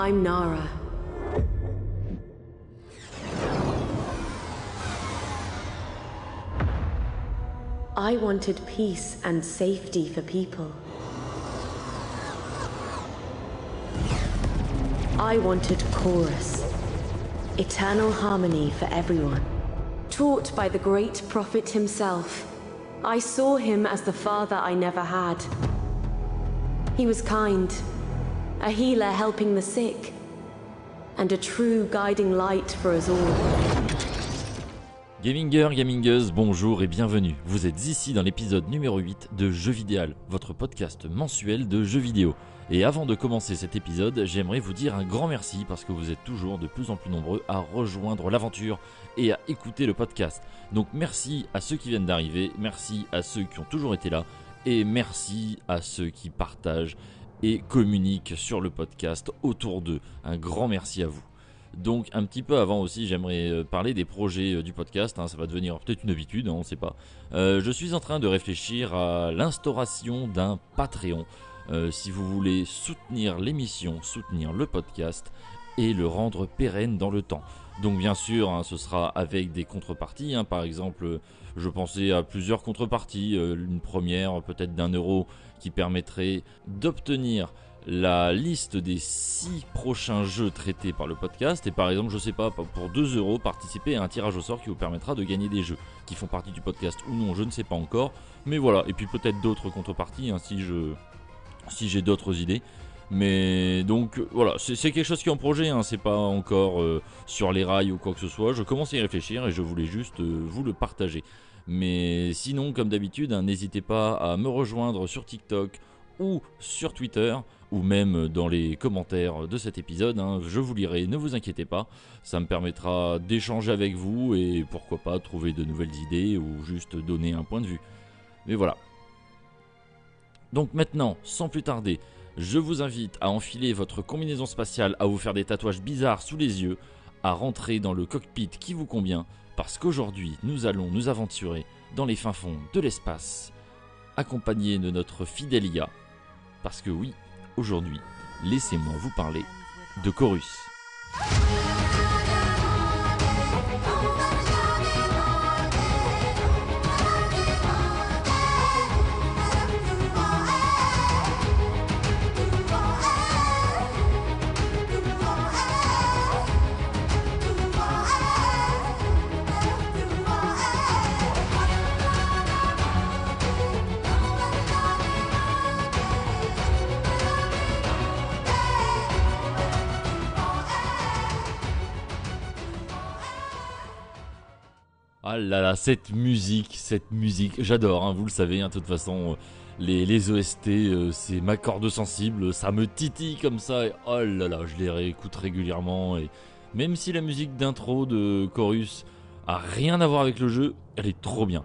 I'm Nara. I wanted peace and safety for people. I wanted chorus, eternal harmony for everyone. Taught by the great prophet himself, I saw him as the father I never had. He was kind, a healer helping the sick, and a true guiding light for us all. Gaminger, gamingeuse, bonjour et bienvenue. Vous êtes ici dans l'épisode numéro 8 de Jeux Vidéal, votre podcast mensuel de jeux vidéo. Et avant de commencer cet épisode, j'aimerais vous dire un grand merci parce que vous êtes toujours de plus en plus nombreux à rejoindre l'aventure et à écouter le podcast. Donc merci à ceux qui viennent d'arriver, merci à ceux qui ont toujours été là et merci à ceux qui partagent et communiquent sur le podcast autour d'eux. Un grand merci à vous. Donc un petit peu avant aussi, j'aimerais euh, parler des projets euh, du podcast. hein, ça va devenir peut-être une habitude, hein, on ne sait pas. Euh, je suis en train de réfléchir à l'instauration d'un Patreon. Si vous voulez soutenir l'émission, soutenir le podcast et le rendre pérenne dans le temps. Donc bien sûr, hein, ce sera avec des contreparties. Par exemple, je pensais à plusieurs contreparties. Une première, peut-être d'un euro, qui permettrait d'obtenir la liste des 6 prochains jeux traités par le podcast. Et par exemple je sais pas pour 2 euros participer à un tirage au sort qui vous permettra de gagner des jeux qui font partie du podcast ou non je ne sais pas encore. Mais voilà. Et puis peut-être d'autres contreparties hein, si je si j'ai d'autres idées. Mais donc voilà. C'est c'est quelque chose qui est en projet hein, c'est pas encore euh, sur les rails ou quoi que ce soit. Je commence à y réfléchir et je voulais juste euh, vous le partager mais sinon comme d'habitude hein, n'hésitez pas à me rejoindre sur TikTok ou sur Twitter ou même dans les commentaires de cet épisode. hein. Je vous lirai, ne vous inquiétez pas. Ça me permettra d'échanger avec vous et pourquoi pas trouver de nouvelles idées ou juste donner un point de vue. Mais voilà. Donc maintenant, sans plus tarder, je vous invite à enfiler votre combinaison spatiale, à vous faire des tatouages bizarres sous les yeux, à rentrer dans le cockpit qui vous convient, parce qu'aujourd'hui nous allons nous aventurer dans les fins fonds de l'espace, accompagnés de notre fidèle IA. Parce que oui, aujourd'hui, laissez-moi vous parler de Chorus. Ah là là, cette musique, cette musique, j'adore, hein, vous le savez, hein, de toute façon, euh, les, les OST, euh, c'est ma corde sensible, ça me titille comme ça, et oh là là, je les réécoute régulièrement, et même si la musique d'intro de Chorus a rien à voir avec le jeu, elle est trop bien.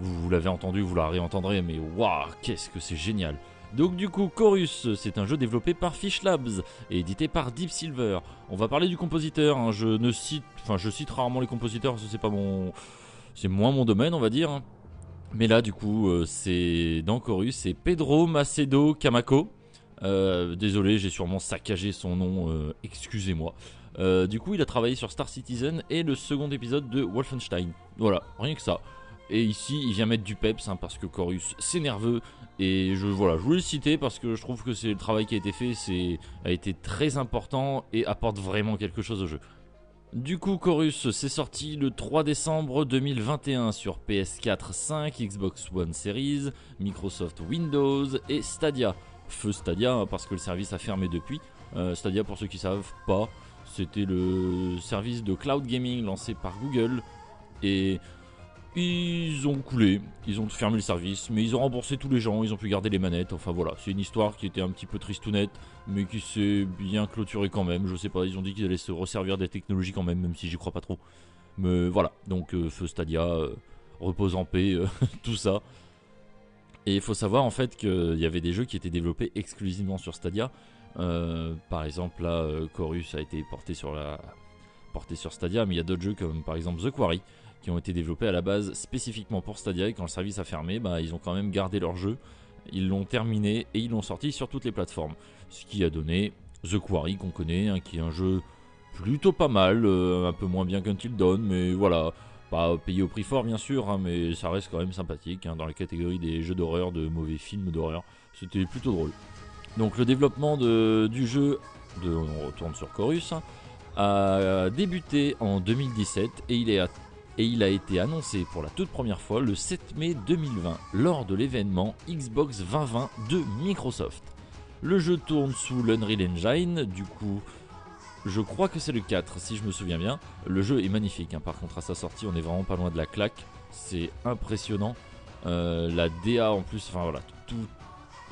Vous, l'avez entendu, vous la réentendrez, mais waouh, qu'est-ce que c'est génial. Donc du coup, Chorus, c'est un jeu développé par Fish Labs et édité par Deep Silver. On va parler du compositeur, hein, je ne cite, enfin je cite rarement les compositeurs, que c'est pas mon, c'est moins mon domaine, on va dire. Mais là, du coup, euh, c'est dans Chorus, c'est Pedro Macedo Camaco. Euh, désolé, j'ai sûrement saccagé son nom, euh, excusez-moi. Du coup, il a travaillé sur Star Citizen et le second épisode de Wolfenstein. Voilà, rien que ça. Et ici, il vient mettre du peps hein, parce que Chorus, c'est nerveux. Et je, voilà, je voulais le citer parce que je trouve que c'est le travail qui a été fait, c'est a été très important et apporte vraiment quelque chose au jeu. Du coup, Chorus, c'est sorti le 3 décembre 2021 sur PS4, 5, Xbox One Series, Microsoft Windows et Stadia. Feu Stadia, hein, parce que le service a fermé depuis. Euh, Stadia, pour ceux qui savent pas, c'était le service de cloud gaming lancé par Google. Et ils ont coulé, ils ont fermé le service, mais ils ont remboursé tous les gens, ils ont pu garder les manettes. Enfin voilà, c'est une histoire qui était un petit peu tristounette, mais qui s'est bien clôturée quand même. Je sais pas, ils ont dit qu'ils allaient se resservir des technologies quand même, même si j'y crois pas trop. Mais voilà, donc euh, feu Stadia, euh, repose en paix, euh, tout ça. Et il faut savoir en fait qu'il y avait des jeux qui étaient développés exclusivement sur Stadia. Euh, par exemple, là, Chorus a été porté sur la porté sur Stadia, mais il y a d'autres jeux comme par exemple The Quarry qui ont été développés à la base spécifiquement pour Stadia et quand le service a fermé, bah, ils ont quand même gardé leur jeu, ils l'ont terminé et ils l'ont sorti sur toutes les plateformes. Ce qui a donné The Quarry qu'on connaît, hein, qui est un jeu plutôt pas mal, un peu moins bien qu'Until Dawn, mais voilà, pas payé au prix fort bien sûr, hein, mais ça reste quand même sympathique hein, dans la catégorie des jeux d'horreur, de mauvais films d'horreur. C'était plutôt drôle. Donc le développement du jeu, de, on retourne sur Chorus, a débuté en 2017 et il, est et il a été annoncé pour la toute première fois le 7 mai 2020 lors de l'événement Xbox 2020 de Microsoft. Le jeu tourne sous l'Unreal Engine, du coup je crois que c'est le 4 si je me souviens bien. Le jeu est magnifique, hein. par contre à sa sortie on est vraiment pas loin de la claque, c'est impressionnant. Euh, la DA en plus, enfin voilà, tout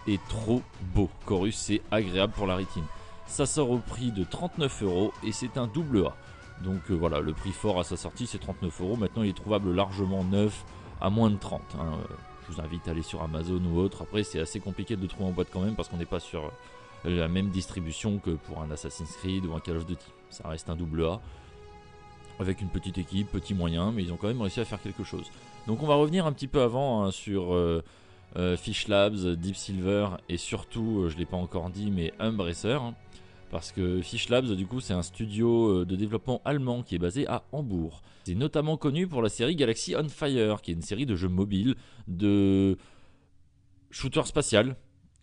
est trop beau. Chorus c'est agréable pour la rétine. Ça sort au prix de 39 euros et c'est un double A. Donc euh, voilà, le prix fort à sa sortie c'est 39 euros. Maintenant il est trouvable largement neuf à moins de 30. Hein. Je vous invite à aller sur Amazon ou autre. Après c'est assez compliqué de trouver en boîte quand même parce qu'on n'est pas sur la même distribution que pour un Assassin's Creed ou un Call of Duty. Ça reste un double A avec une petite équipe, petit moyen, mais ils ont quand même réussi à faire quelque chose. Donc on va revenir un petit peu avant hein, sur euh, euh, Fish Labs, Deep Silver et surtout, euh, je ne l'ai pas encore dit, mais Umbracer. Hein, parce que Fish Labs, du coup, c'est un studio de développement allemand qui est basé à Hambourg. C'est notamment connu pour la série Galaxy on Fire, qui est une série de jeux mobiles de shooter spatial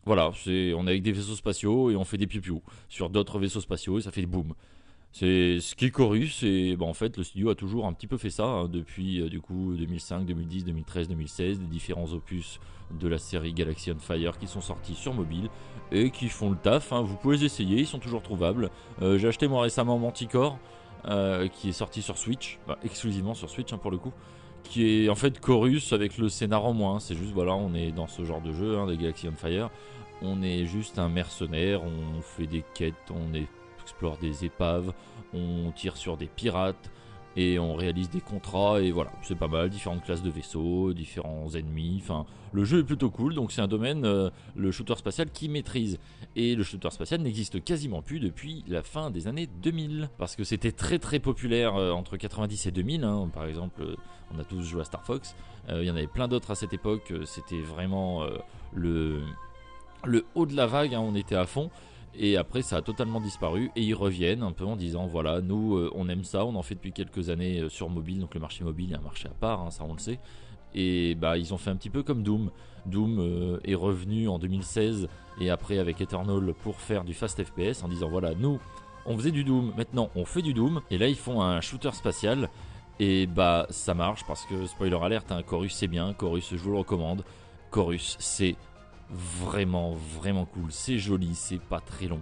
voilà, on est avec des vaisseaux spatiaux et on fait des piou sur d'autres vaisseaux spatiaux et ça fait des boum. C'est ce qui est Chorus et en fait le studio a toujours un petit peu fait ça hein, depuis euh, du coup 2005, 2010, 2013, 2016, des différents opus de la série Galaxy on Fire qui sont sortis sur mobile et qui font le taf. Hein. Vous pouvez les essayer, ils sont toujours trouvables. Euh, j'ai acheté moi récemment Manticore euh, qui est sorti sur Switch, bah, exclusivement sur Switch hein, pour le coup qui est en fait Chorus avec le scénar en moins. C'est juste, voilà, on est dans ce genre de jeu, des Galaxy on Fire on est juste un mercenaire, on fait des quêtes, on explore des épaves, on tire sur des pirates et on réalise des contrats et voilà, c'est pas mal, différentes classes de vaisseaux, différents ennemis, enfin le jeu est plutôt cool donc c'est un domaine, euh, le shooter spatial qui maîtrise et le shooter spatial n'existe quasiment plus depuis la fin des années 2000 parce que c'était très très populaire euh, entre 90 et 2000 hein. par exemple euh, on a tous joué à Star Fox, il y en avait plein d'autres à cette époque, c'était vraiment le haut de la vague, hein, on était à fond. Et après, ça a totalement disparu. Et ils reviennent un peu en disant voilà, nous, euh, on aime ça, on en fait depuis quelques années euh, sur mobile. Donc le marché mobile est un marché à part, hein, ça on le sait. Et bah, ils ont fait un petit peu comme Doom. Doom euh, est revenu en 2016 et après avec Eternal pour faire du fast FPS en disant voilà, nous, on faisait du Doom, maintenant on fait du Doom. Et là, ils font un shooter spatial. Et bah, ça marche parce que, spoiler alerte, hein, Chorus c'est bien, Chorus je vous le recommande. Chorus c'est vraiment vraiment cool. C'est joli, c'est pas très long.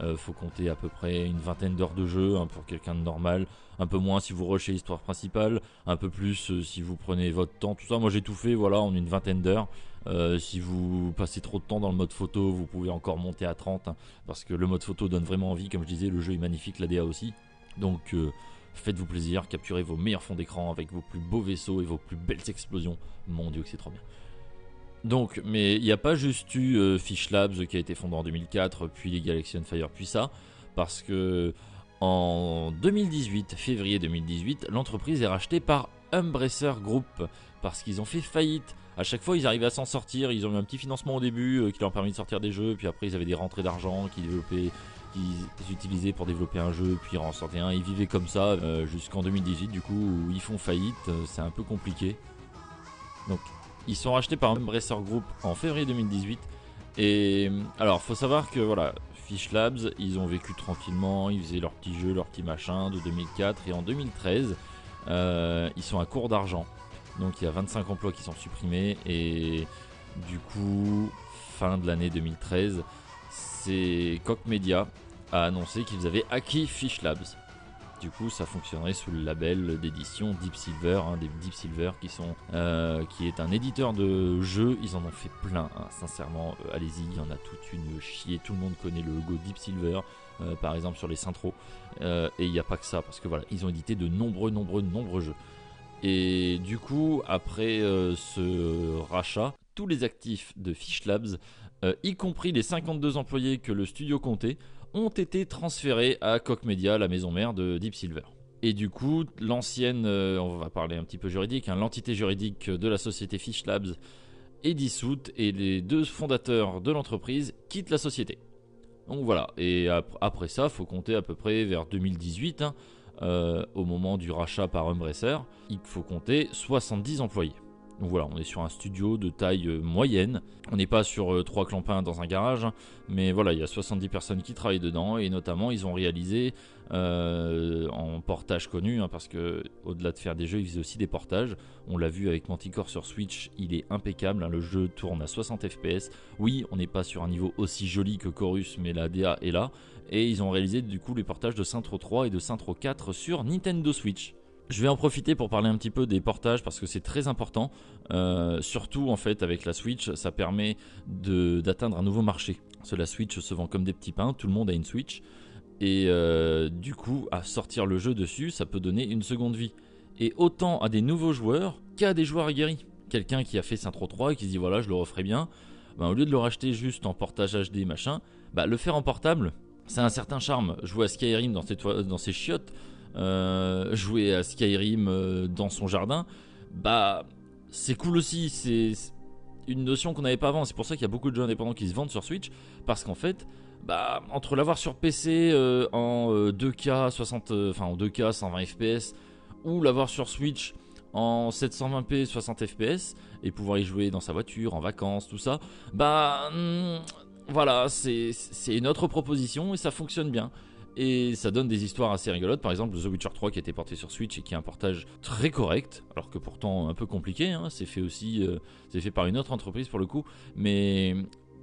Euh, faut compter à peu près une vingtaine d'heures de jeu hein, pour quelqu'un de normal. Un peu moins si vous rushez l'histoire principale, un peu plus euh, si vous prenez votre temps. Tout ça, moi j'ai tout fait voilà en une vingtaine d'heures. Euh, si vous passez trop de temps dans le mode photo, vous pouvez encore monter à 30 hein, parce que le mode photo donne vraiment envie. Comme je disais, le jeu est magnifique, la DA aussi. Donc faites-vous plaisir, capturez vos meilleurs fonds d'écran avec vos plus beaux vaisseaux et vos plus belles explosions. Mon dieu que c'est trop bien. Donc, mais il n'y a pas juste eu euh, Fish Labs qui a été fondé en 2004, puis les Galaxy on Fire, puis ça, parce que en 2018, février 2018, l'entreprise est rachetée par Umbracer Group parce qu'ils ont fait faillite. À chaque fois, ils arrivaient à s'en sortir. Ils ont eu un petit financement au début euh, qui leur a permis de sortir des jeux, puis après, ils avaient des rentrées d'argent qu'ils développaient, qu'ils utilisaient pour développer un jeu, puis en sortaient un. Ils vivaient comme ça euh, jusqu'en 2018, du coup, où ils font faillite. C'est un peu compliqué. Donc, ils sont rachetés par Embracer Group en février 2018. Et alors, faut savoir que voilà, Fish Labs, ils ont vécu tranquillement, ils faisaient leurs petits jeux, leurs petits machins de 2004. Et en 2013, euh, ils sont à court d'argent. Donc il y a 25 emplois qui sont supprimés. Et du coup, fin de l'année 2013, c'est Koch Media a annoncé qu'ils avaient acquis Fish Labs. Du coup, ça fonctionnerait sous le label d'édition Deep Silver, des Deep Silver qui sont, euh, qui est un éditeur de jeux. Ils en ont fait plein, hein. sincèrement. Euh, allez-y, il y en a toute une chier. Tout le monde connaît le logo Deep Silver, euh, par exemple sur les Centro. et il n'y a pas que ça, parce que voilà, ils ont édité de nombreux, nombreux, nombreux jeux. Et du coup, après ce rachat, tous les actifs de Fish Labs, y compris les 52 employés que le studio comptait, ont été transférés à Koch Media, la maison mère de Deep Silver. Et du coup, l'ancienne, euh, on va parler un petit peu juridique, hein, l'entité juridique de la société Fish Labs est dissoute et les deux fondateurs de l'entreprise quittent la société. Donc voilà, et après ça, faut compter à peu près vers 2018, hein, euh, au moment du rachat par Embracer, il faut compter 70 employés. Donc voilà, on est sur un studio de taille euh, moyenne. On n'est pas sur euh, trois clampins dans un garage, hein. mais voilà, il y a 70 personnes qui travaillent dedans et notamment ils ont réalisé euh, en portage connu, hein, parce que au-delà de faire des jeux, ils faisaient aussi des portages. On l'a vu avec Manticore sur Switch, il est impeccable. Hein. le jeu tourne à 60 FPS. Oui, on n'est pas sur un niveau aussi joli que Chorus, mais la DA est là. Et ils ont réalisé du coup les portages de Saintro 3 et de Saintro 4 sur Nintendo Switch. Je vais en profiter pour parler un petit peu des portages parce que c'est très important. Euh, surtout en fait avec la Switch, ça permet d'atteindre un nouveau marché. Parce que la Switch se vend comme des petits pains, tout le monde a une Switch. Et euh, du coup, à sortir le jeu dessus, ça peut donner une seconde vie. Et autant à des nouveaux joueurs qu'à des joueurs aguerris. Quelqu'un qui a fait Saint 3 et qui se dit voilà, je le referai bien. Ben, au lieu de le racheter juste en portage HD machin, bah, le faire en portable, c'est un certain charme. Jouer à Skyrim dans ses, dans ses chiottes, jouer à Skyrim euh, dans son jardin, bah c'est cool aussi. C'est une notion qu'on n'avait pas avant. C'est pour ça qu'il y a beaucoup de jeux indépendants qui se vendent sur Switch parce qu'en fait, bah entre l'avoir sur PC euh, en 2K 60, enfin en 2K 120 FPS ou l'avoir sur Switch en 720p 60 fps et pouvoir y jouer dans sa voiture, en vacances, tout ça, bah hmm, voilà, c'est une autre proposition et ça fonctionne bien. Et ça donne des histoires assez rigolotes. Par exemple, The Witcher 3 qui a été porté sur Switch et qui est un portage très correct, alors que pourtant un peu compliqué. Hein. C'est fait aussi, euh, c'est fait par une autre entreprise pour le coup, mais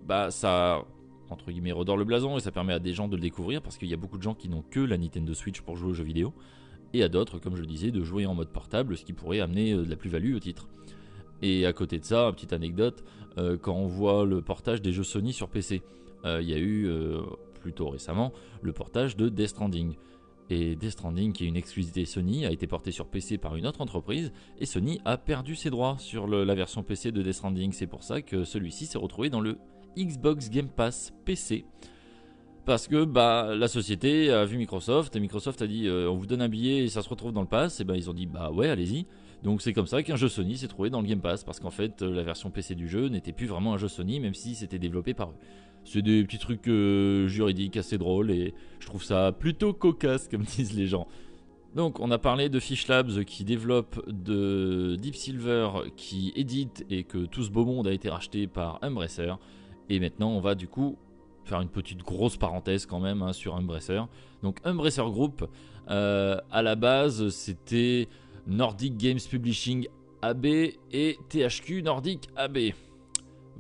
bah ça entre guillemets redore le blason et ça permet à des gens de le découvrir parce qu'il y a beaucoup de gens qui n'ont que la Nintendo Switch pour jouer aux jeux vidéo et à d'autres, comme je le disais, de jouer en mode portable, ce qui pourrait amener euh, de la plus-value au titre. Et à côté de ça, petite anecdote, euh, quand on voit le portage des jeux Sony sur PC, il y a eu plutôt récemment le portage de Death Stranding. Et Death Stranding, qui est une exclusivité Sony, a été porté sur PC par une autre entreprise, et Sony a perdu ses droits sur la version PC de Death Stranding. C'est pour ça que celui-ci s'est retrouvé dans le Xbox Game Pass PC. Parce que bah, la société a vu Microsoft, et Microsoft a dit euh, on vous donne un billet et ça se retrouve dans le pass, et ben ils ont dit bah ouais, allez-y. Donc c'est comme ça qu'un jeu Sony s'est trouvé dans le Game Pass, parce qu'en fait la version PC du jeu n'était plus vraiment un jeu Sony, même si c'était développé par eux. C'est des petits trucs euh, juridiques assez drôles et je trouve ça plutôt cocasse comme disent les gens. Donc on a parlé de Fish Labs qui développe de Deep Silver qui édite et que tout ce beau monde a été racheté par Embracer. Et maintenant on va du coup faire une petite grosse parenthèse quand même hein, sur Embracer. Donc Embracer Group, euh, à la base c'était Nordic Games Publishing AB et THQ Nordic AB.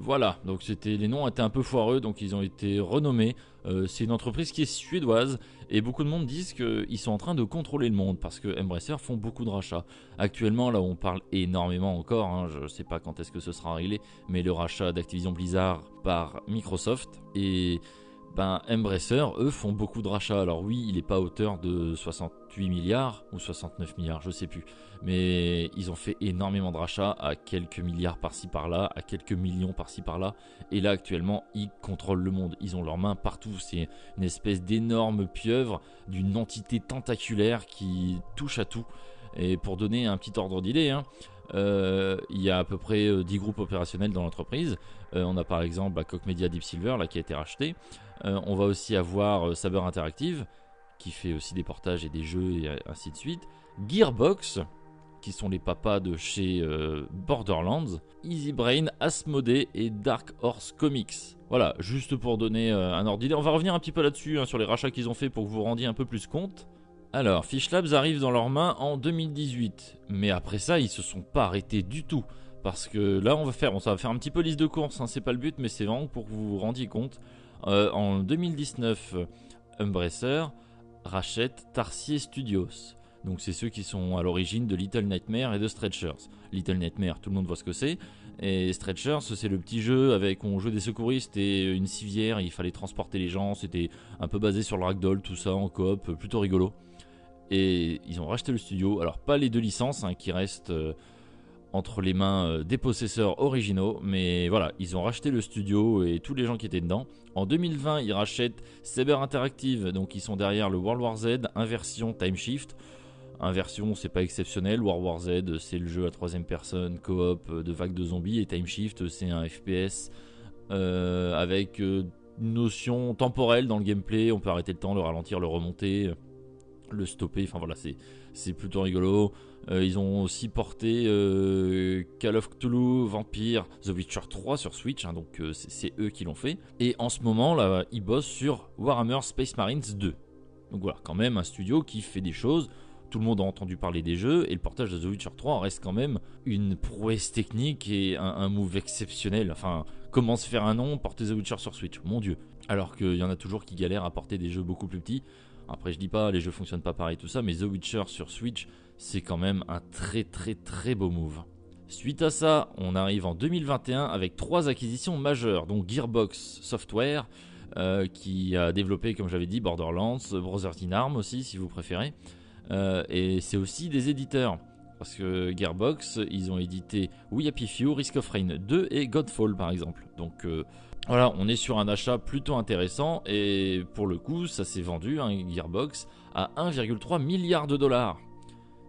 Voilà, donc c'était les noms étaient un peu foireux, donc ils ont été renommés. Euh, c'est une entreprise qui est suédoise et beaucoup de monde disent qu'ils sont en train de contrôler le monde parce que Embracer font beaucoup de rachats. Actuellement, là, on parle énormément encore. Hein, je ne sais pas quand est-ce que ce sera réglé, mais le rachat d'Activision Blizzard par Microsoft et ben Embracer, eux, font beaucoup de rachats. Alors oui, il n'est pas hauteur de 68 milliards ou 69 milliards, je sais plus. Mais ils ont fait énormément de rachats à quelques milliards par-ci par-là, à quelques millions par-ci par-là. Et là, actuellement, ils contrôlent le monde. Ils ont leurs mains partout. C'est une espèce d'énorme pieuvre, d'une entité tentaculaire qui touche à tout. Et pour donner un petit ordre d'idée, hein, euh, il y a à peu près 10 euh, groupes opérationnels dans l'entreprise. Euh, on a par exemple bah, Coq Media Deep Silver là, qui a été racheté. on va aussi avoir Saber Interactive qui fait aussi des portages et des jeux et ainsi de suite. Gearbox qui sont les papas de chez Borderlands, Easy Brain, Asmodee et Dark Horse Comics. Voilà, juste pour donner un ordre d'idée. On va revenir un petit peu là-dessus, hein, sur les rachats qu'ils ont fait pour que vous vous rendiez un peu plus compte. Alors, Fish Labs arrive dans leurs mains en 2018, mais après ça, ils se sont pas arrêtés du tout. Parce que là, on va faire, ça va faire un petit peu liste de courses, hein, c'est pas le but, mais c'est vraiment pour que vous vous rendiez compte. Euh, en 2019, Embracer rachète Tarsier Studios. Donc c'est ceux qui sont à l'origine de Little Nightmare et de Stretchers. Little Nightmare, tout le monde voit ce que c'est. Et Stretchers, c'est le petit jeu avec on jouait des secouristes et une civière, il fallait transporter les gens. C'était un peu basé sur le ragdoll, tout ça en coop, plutôt rigolo. Et ils ont racheté le studio. Alors, pas les deux licences hein, qui restent euh, entre les mains euh, des possesseurs originaux, mais voilà, ils ont racheté le studio et tous les gens qui étaient dedans. En 2020, ils rachètent Saber Interactive, donc ils sont derrière le World War Z, inversion Time Shift. Inversion, c'est pas exceptionnel. World War Z, c'est le jeu à troisième personne, coop euh, de vagues de zombies. Et Time Shift, c'est un FPS avec notion temporelle dans le gameplay. On peut arrêter le temps, le ralentir, le remonter, le stopper. Enfin voilà, c'est plutôt rigolo. Euh, ils ont aussi porté euh, Call of Cthulhu, Vampire, The Witcher 3 sur Switch, hein, donc euh, c'est eux qui l'ont fait. Et en ce moment, là, ils bossent sur Warhammer Space Marines 2. Donc voilà, quand même un studio qui fait des choses. Tout le monde a entendu parler des jeux et le portage de The Witcher 3 reste quand même une prouesse technique et un, move exceptionnel. Enfin, comment se faire un nom, porter The Witcher sur Switch, mon dieu. Alors qu'il y en a toujours qui galèrent à porter des jeux beaucoup plus petits. Après, je dis pas, les jeux fonctionnent pas pareil, tout ça, mais The Witcher sur Switch, c'est quand même un très très très beau move. Suite à ça, on arrive en 2021 avec trois acquisitions majeures, donc Gearbox Software, euh, qui a développé, comme j'avais dit, Borderlands, Brothers in Arms aussi, si vous préférez. Euh, et c'est aussi des éditeurs. Parce que Gearbox, ils ont édité We Happy Few, Risk of Rain 2 et Godfall par exemple. Euh, voilà, on est sur un achat plutôt intéressant. Et pour le coup, ça s'est vendu, un hein, Gearbox, à 1,3 milliard de dollars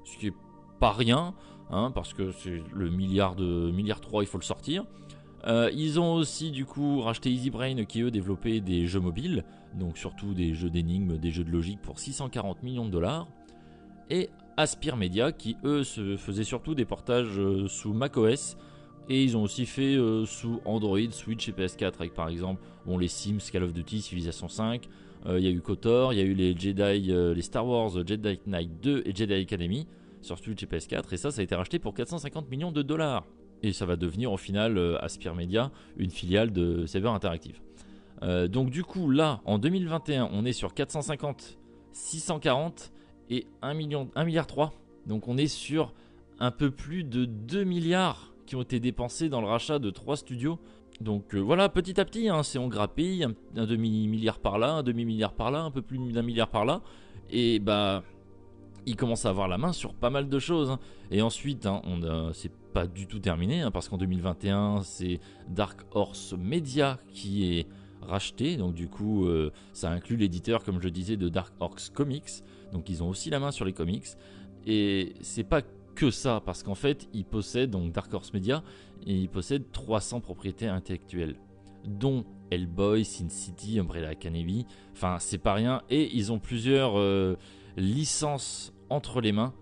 ce qui est pas rien, hein, parce que c'est le milliard de milliard 3, il faut le sortir. Euh, ils ont aussi du coup racheté EasyBrain qui eux développaient des jeux mobiles, donc surtout des jeux d'énigmes, des jeux de logique pour 640 millions de dollars. Et Aspire Media qui eux se faisaient surtout des portages euh, sous macOS. Et ils ont aussi fait euh, sous Android, Switch et PS4 avec par exemple les Sims, Call of Duty, Civilization 5, euh, il y a eu KOTOR, il y a eu les Jedi, euh, les Star Wars Jedi Knight 2 et Jedi Academy sur Switch et PS4 et ça ça a été racheté pour 450 millions de dollars. Et ça va devenir au final Aspire Media, une filiale de Saber Interactive. donc du coup là en 2021 on est sur 450, 640 et 1 million, 1 milliard 3. Donc on est sur un peu plus de 2 milliards ont été dépensés dans le rachat de 3 studios donc euh, voilà, petit à petit, hein, c'est on grappille, un, demi-milliard par là, un demi-milliard par là, un peu plus d'un milliard par là, et bah il commence à avoir la main sur pas mal de choses. Hein. Et ensuite, hein, on c'est pas du tout terminé, parce qu'en 2021, c'est Dark Horse Media qui est racheté, donc du coup, euh, ça inclut l'éditeur, comme je disais, de Dark Horse Comics, donc ils ont aussi la main sur les comics, et c'est pas que ça, parce qu'en fait, ils possèdent, donc Dark Horse Media, et ils possèdent 300 propriétés intellectuelles, dont Hellboy, Sin City, Umbrella Academy, enfin c'est pas rien, et ils ont plusieurs euh, licences entre les mains,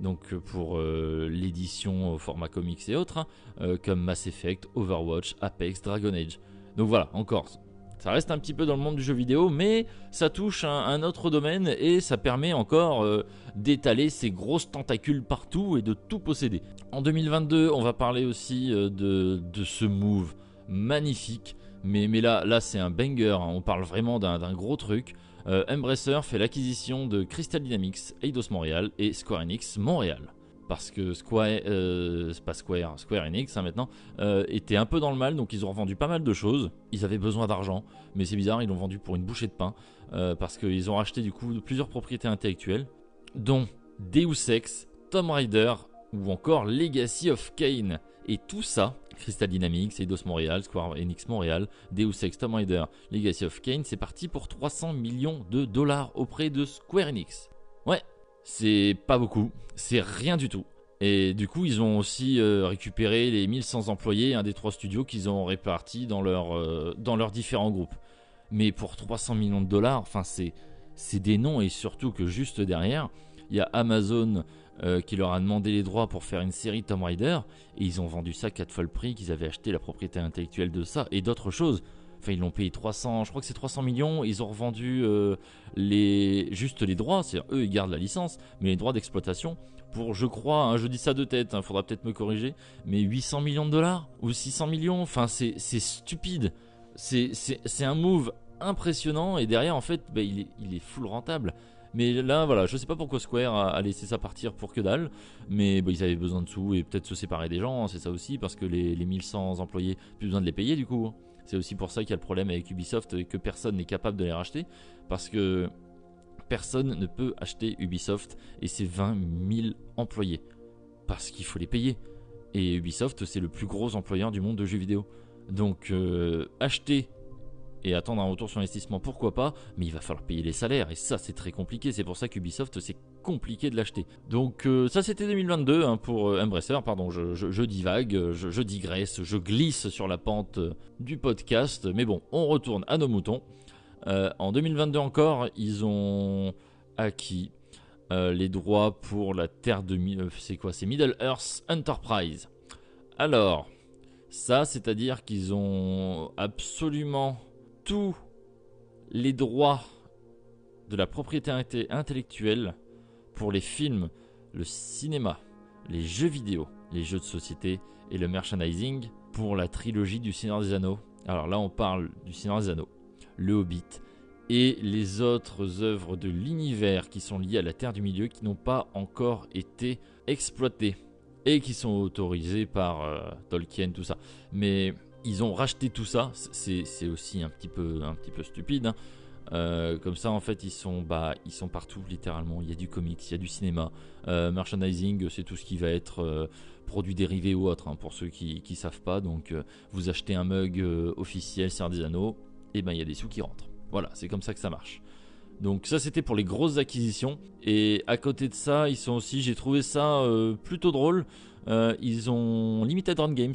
donc euh, pour euh, l'édition au format comics et autres, hein, comme Mass Effect, Overwatch, Apex, Dragon Age. Donc voilà, encore, ça reste un petit peu dans le monde du jeu vidéo, mais ça touche un, autre domaine et ça permet encore euh, d'étaler ses grosses tentacules partout et de tout posséder. En 2022, on va parler aussi euh, de, ce move magnifique, mais, mais là, là c'est un banger, hein. on parle vraiment d'un gros truc. Euh, Embracer fait l'acquisition de Crystal Dynamics, Eidos Montréal et Square Enix Montréal parce que Square, euh, pas Square, Square Enix hein, maintenant, euh, était un peu dans le mal, donc ils ont revendu pas mal de choses. Ils avaient besoin d'argent, mais c'est bizarre, ils l'ont vendu pour une bouchée de pain, euh, parce qu'ils ont racheté du coup plusieurs propriétés intellectuelles, dont Deus Ex, Tomb Raider ou encore Legacy of Kane. Et tout ça, Crystal Dynamics, Eidos Montréal, Square Enix Montréal, Deus Ex, Tomb Raider, Legacy of Kane, c'est parti pour 300 millions de dollars auprès de Square Enix. Ouais, c'est pas beaucoup, c'est rien du tout. Et du coup, ils ont aussi euh, récupéré les 1100 employés, un des trois studios qu'ils ont répartis dans, euh, leurs différents groupes. Mais pour 300 millions de dollars, enfin, c'est, c'est des noms et surtout que juste derrière, il y a Amazon euh, qui leur a demandé les droits pour faire une série Tomb Raider et ils ont vendu ça 4 fois le prix qu'ils avaient acheté la propriété intellectuelle de ça et d'autres choses. Enfin, ils l'ont payé 300, je crois que c'est 300 millions. Ils ont revendu euh, les, juste les droits, c'est-à-dire eux ils gardent la licence, mais les droits d'exploitation pour, je crois, hein, je dis ça de tête, il hein, faudra peut-être me corriger, mais 800 millions de dollars ou 600 millions. Enfin, c'est stupide. C'est un move impressionnant et derrière, en fait, bah, il, est, il est full rentable. Mais là, voilà, je sais pas pourquoi Square a, laissé ça partir pour que dalle, mais bah, ils avaient besoin de sous et peut-être se séparer des gens, hein, c'est ça aussi, parce que les, les 1100 employés, plus besoin de les payer du coup. C'est aussi pour ça qu'il y a le problème avec Ubisoft et que personne n'est capable de les racheter. Parce que personne ne peut acheter Ubisoft et ses 20 000 employés. Parce qu'il faut les payer. Et Ubisoft, c'est le plus gros employeur du monde de jeux vidéo. Donc, euh, acheter et attendre un retour sur investissement, pourquoi pas, mais il va falloir payer les salaires, et ça c'est très compliqué, c'est pour ça qu'Ubisoft c'est compliqué de l'acheter. Donc euh, ça c'était 2022 hein, pour euh, Embracer, pardon, je, divague, je, digresse, je glisse sur la pente euh, du podcast, mais bon, on retourne à nos moutons. en 2022 encore, ils ont acquis les droits pour la Terre de... c'est quoi C'est Middle Earth Enterprise. Alors, ça c'est-à-dire qu'ils ont absolument tous les droits de la propriété intellectuelle pour les films, le cinéma, les jeux vidéo, les jeux de société et le merchandising pour la trilogie du Seigneur des Anneaux. Alors là, on parle du Seigneur des Anneaux, le Hobbit et les autres œuvres de l'univers qui sont liées à la Terre du Milieu qui n'ont pas encore été exploitées et qui sont autorisées par euh, Tolkien, tout ça. Mais ils ont racheté tout ça. C'est aussi un petit peu, un petit peu stupide. Hein. Euh, comme ça, en fait, ils sont, bah, ils sont partout, littéralement. Il y a du comics, il y a du cinéma. Euh, merchandising, c'est tout ce qui va être euh, produit dérivé ou autre, hein, pour ceux qui ne savent pas. Donc, vous achetez un mug officiel Seigneur des Anneaux, et ben il y a des sous qui rentrent. Voilà, c'est comme ça que ça marche. Donc ça c'était pour les grosses acquisitions. Et à côté de ça, ils sont aussi, j'ai trouvé ça plutôt drôle. ils ont Limited Run Games.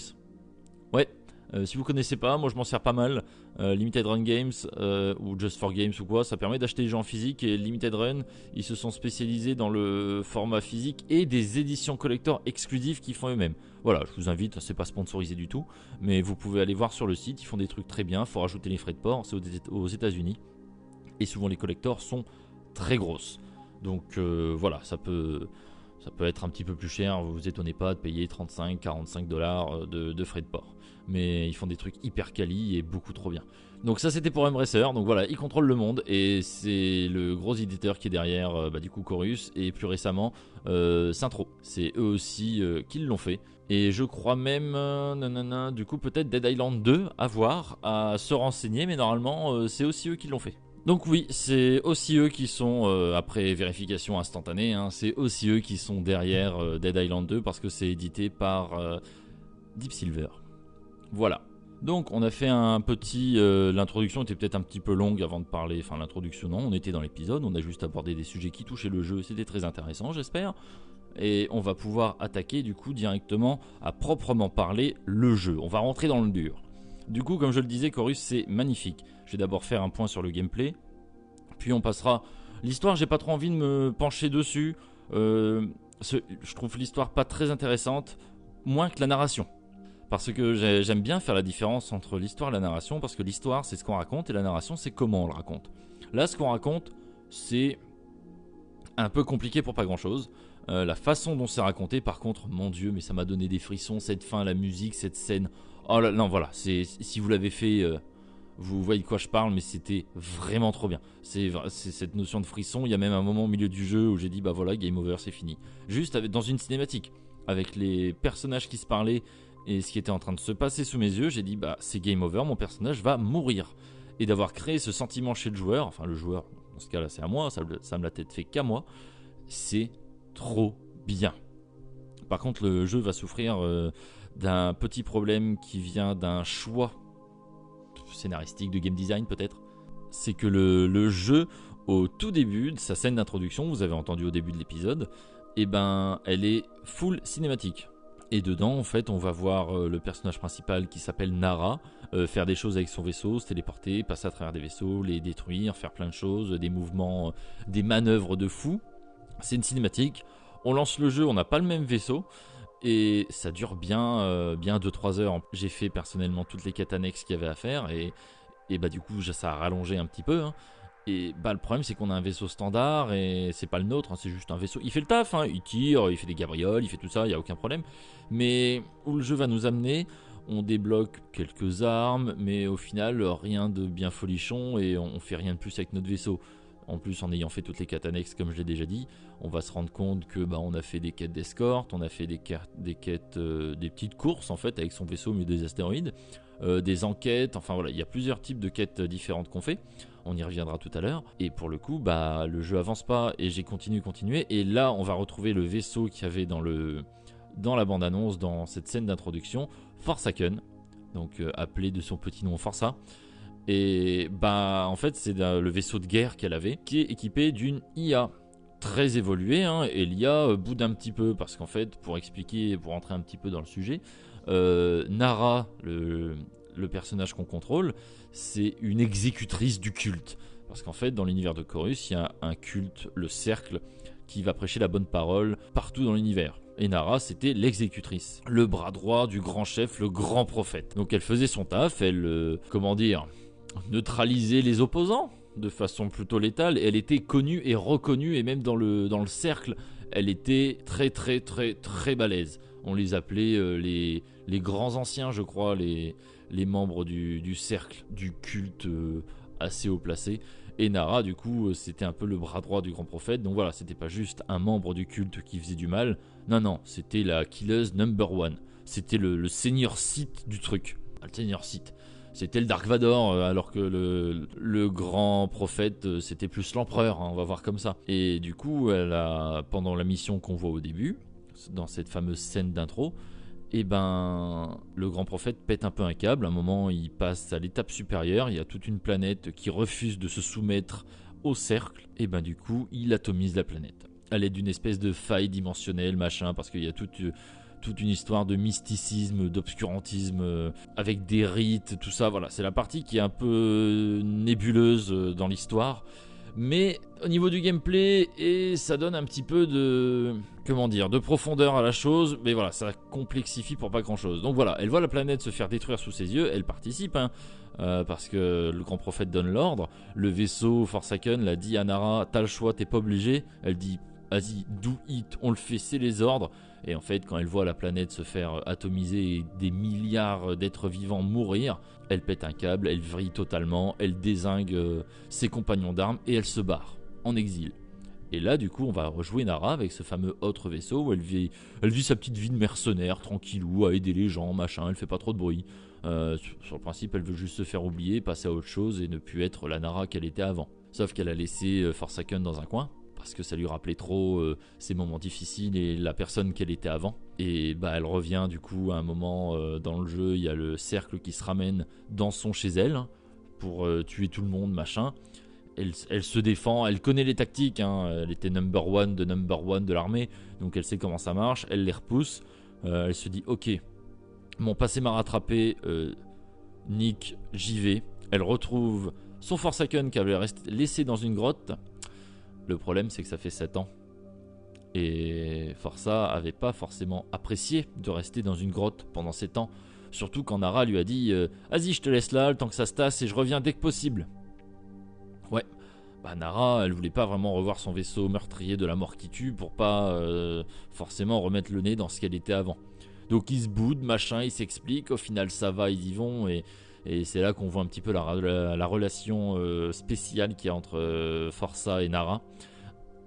Ouais, euh, si vous connaissez pas, moi je m'en sers pas mal. Euh, Limited Run Games euh, ou Just for Games ou quoi, ça permet d'acheter des jeux en physique et Limited Run, ils se sont spécialisés dans le format physique et des éditions collector exclusives qu'ils font eux-mêmes. Voilà, je vous invite, c'est pas sponsorisé du tout, mais vous pouvez aller voir sur le site, ils font des trucs très bien, faut rajouter les frais de port, c'est aux États-Unis et souvent les collectors sont très grosses. Donc voilà, ça peut ça peut être un petit peu plus cher, vous vous étonnez pas de payer 35-45 dollars de frais de port mais ils font des trucs hyper quali et beaucoup trop bien. Donc ça c'était pour Embracer, donc voilà, ils contrôlent le monde et c'est le gros éditeur qui est derrière euh, bah, du coup Chorus et plus récemment euh. C'est eux aussi euh, qui l'ont fait. Et je crois même, nanana, du coup peut-être Dead Island 2 à voir, à se renseigner, mais normalement c'est aussi eux qui l'ont fait. Donc oui, c'est aussi eux qui sont, après vérification instantanée, hein, c'est aussi eux qui sont derrière Dead Island 2 parce que c'est édité par Deep Silver. Voilà. Donc on a fait un petit... Euh, l'introduction était peut-être un petit peu longue avant de parler, enfin l'introduction non, on était dans l'épisode, on a juste abordé des sujets qui touchaient le jeu, c'était très intéressant j'espère. Et on va pouvoir attaquer du coup directement à proprement parler le jeu, on va rentrer dans le dur. Du coup comme je le disais Chorus c'est magnifique. Je vais d'abord faire un point sur le gameplay, puis on passera... L'histoire j'ai pas trop envie de me pencher dessus, euh, je trouve l'histoire pas très intéressante, moins que la narration. Parce que j'aime bien faire la différence entre l'histoire et la narration, parce que l'histoire c'est ce qu'on raconte et la narration c'est comment on le raconte. Là ce qu'on raconte c'est un peu compliqué pour pas grand chose. Euh, la façon dont c'est raconté par contre, mon dieu, mais ça m'a donné des frissons, cette fin, la musique, cette scène. Oh là, non voilà, si vous l'avez fait, euh, vous voyez de quoi je parle, mais c'était vraiment trop bien. C'est cette notion de frisson, il y a même un moment au milieu du jeu où j'ai dit bah voilà, game over, c'est fini. Juste dans une cinématique, avec les personnages qui se parlaient et ce qui était en train de se passer sous mes yeux, j'ai dit bah c'est game over, mon personnage va mourir. Et d'avoir créé ce sentiment chez le joueur, enfin le joueur, dans ce cas-là c'est à moi, ça, ça me l'a peut-être fait qu'à moi, c'est trop bien. Par contre le jeu va souffrir euh, d'un petit problème qui vient d'un choix scénaristique, de game design peut-être. C'est que le, le, jeu, au tout début de sa scène d'introduction, vous avez entendu au début de l'épisode, et eh ben elle est full cinématique. Et dedans, en fait, on va voir euh, le personnage principal qui s'appelle Nara euh, faire des choses avec son vaisseau, se téléporter, passer à travers des vaisseaux, les détruire, faire plein de choses, des mouvements, euh, des manœuvres de fou. C'est une cinématique. On lance le jeu, on n'a pas le même vaisseau. Et ça dure bien, bien 2-3 heures. J'ai fait personnellement toutes les quêtes annexes qu'il y avait à faire. Et, et bah du coup, ça a rallongé un petit peu. Hein. Et bah le problème c'est qu'on a un vaisseau standard et c'est pas le nôtre, hein, c'est juste un vaisseau. Il fait le taf, hein, il tire, il fait des gabrioles, il fait tout ça, il y a aucun problème. Mais où le jeu va nous amener, on débloque quelques armes, mais au final rien de bien folichon et on fait rien de plus avec notre vaisseau. En plus, en ayant fait toutes les quêtes annexes, comme je l'ai déjà dit, on va se rendre compte que bah, on a fait des quêtes d'escorte, on a fait des, quêtes, euh, des petites courses en fait avec son vaisseau au milieu des astéroïdes, euh, des enquêtes. Enfin voilà, il y a plusieurs types de quêtes différentes qu'on fait on y reviendra tout à l'heure. Et pour le coup, bah, le jeu avance pas et j'ai continué, continué. Et là, on va retrouver le vaisseau qu'il y avait dans, le, dans la bande-annonce, dans cette scène d'introduction, Forsaken, donc euh, appelé de son petit nom Forza. Et bah en fait c'est le vaisseau de guerre qu'elle avait qui est équipé d'une IA très évoluée hein, et l'IA euh, boude un petit peu parce qu'en fait pour expliquer, pour entrer un petit peu dans le sujet, euh, Nara, le, personnage qu'on contrôle, c'est une exécutrice du culte. Parce qu'en fait dans l'univers de Chorus il y a un culte, le cercle, qui va prêcher la bonne parole partout dans l'univers. Et Nara, c'était l'exécutrice, le bras droit du grand chef, le grand prophète. Donc elle faisait son taf, elle, euh, comment dire, neutralisait les opposants de façon plutôt létale. elle était connue et reconnue, et même dans le, dans le cercle, elle était très très très très balèze. On les appelait euh, les, les grands anciens, je crois, les, les membres du, cercle, du culte euh, assez haut placé. Et Nara, du coup, euh, c'était un peu le bras droit du grand prophète. Donc voilà, c'était pas juste un membre du culte qui faisait du mal. Non, non, c'était la killeuse number one. C'était le, seigneur Sith du truc. Ah, le seigneur Sith. C'était le Dark Vador, euh, alors que le, grand prophète, euh, c'était plus l'empereur, hein, on va voir comme ça. Et du coup, pendant la mission qu'on voit au début, dans cette fameuse scène d'intro, et eh ben le grand prophète pète un peu un câble. À un moment, il passe à l'étape supérieure. Il y a toute une planète qui refuse de se soumettre au cercle. Et ben du coup, il atomise la planète. À l'aide d'une espèce de faille dimensionnelle, machin, parce qu'il y a toute, toute une histoire de mysticisme, d'obscurantisme, euh, avec des rites, tout ça. Voilà, c'est la partie qui est un peu nébuleuse euh, dans l'histoire. Mais au niveau du gameplay et ça donne un petit peu de comment dire de profondeur à la chose. Mais voilà ça complexifie pour pas grand chose donc voilà elle voit la planète se faire détruire sous ses yeux elle participe hein, euh, parce que le grand prophète donne l'ordre. Le vaisseau Forsaken l'a dit à Nara t'as le choix t'es pas obligé. Elle dit vas-y do it on le fait c'est les ordres et en fait, quand elle voit la planète se faire atomiser et des milliards d'êtres vivants mourir, elle pète un câble, elle vrille totalement, elle désingue euh, ses compagnons d'armes et elle se barre en exil. Et là, du coup, on va rejouer Nara avec ce fameux autre vaisseau où elle vit, sa petite vie de mercenaire, tranquillou, à aider les gens, machin, elle fait pas trop de bruit. Euh, sur le principe, elle veut juste se faire oublier, passer à autre chose et ne plus être la Nara qu'elle était avant. Sauf qu'elle a laissé euh, Forsaken dans un coin, parce que ça lui rappelait trop euh, ses moments difficiles et la personne qu'elle était avant. Et bah elle revient du coup à un moment euh, dans le jeu, il y a le cercle qui se ramène dans son chez elle hein, pour euh, tuer tout le monde, machin. Elle, se défend, elle connaît les tactiques, hein. elle était number one de number one de l'armée, donc elle sait comment ça marche, elle les repousse, elle se dit ok, mon passé m'a rattrapé, Nick, j'y vais. Elle retrouve son Forsaken qu'elle avait laissé dans une grotte, le problème, c'est que ça fait 7 ans. Et Forza avait pas forcément apprécié de rester dans une grotte pendant 7 ans. Surtout quand Nara lui a dit euh, Vas-y, je te laisse là, le temps que ça se tasse et je reviens dès que possible. Ouais, bah Nara, elle voulait pas vraiment revoir son vaisseau meurtrier de la mort qui tue pour pas euh, forcément remettre le nez dans ce qu'elle était avant. Donc ils se boudent, machin, ils s'expliquent, au final ça va, ils y vont et et c'est là qu'on voit un petit peu la, relation euh, spéciale qu'il y a entre euh, Forza et Nara.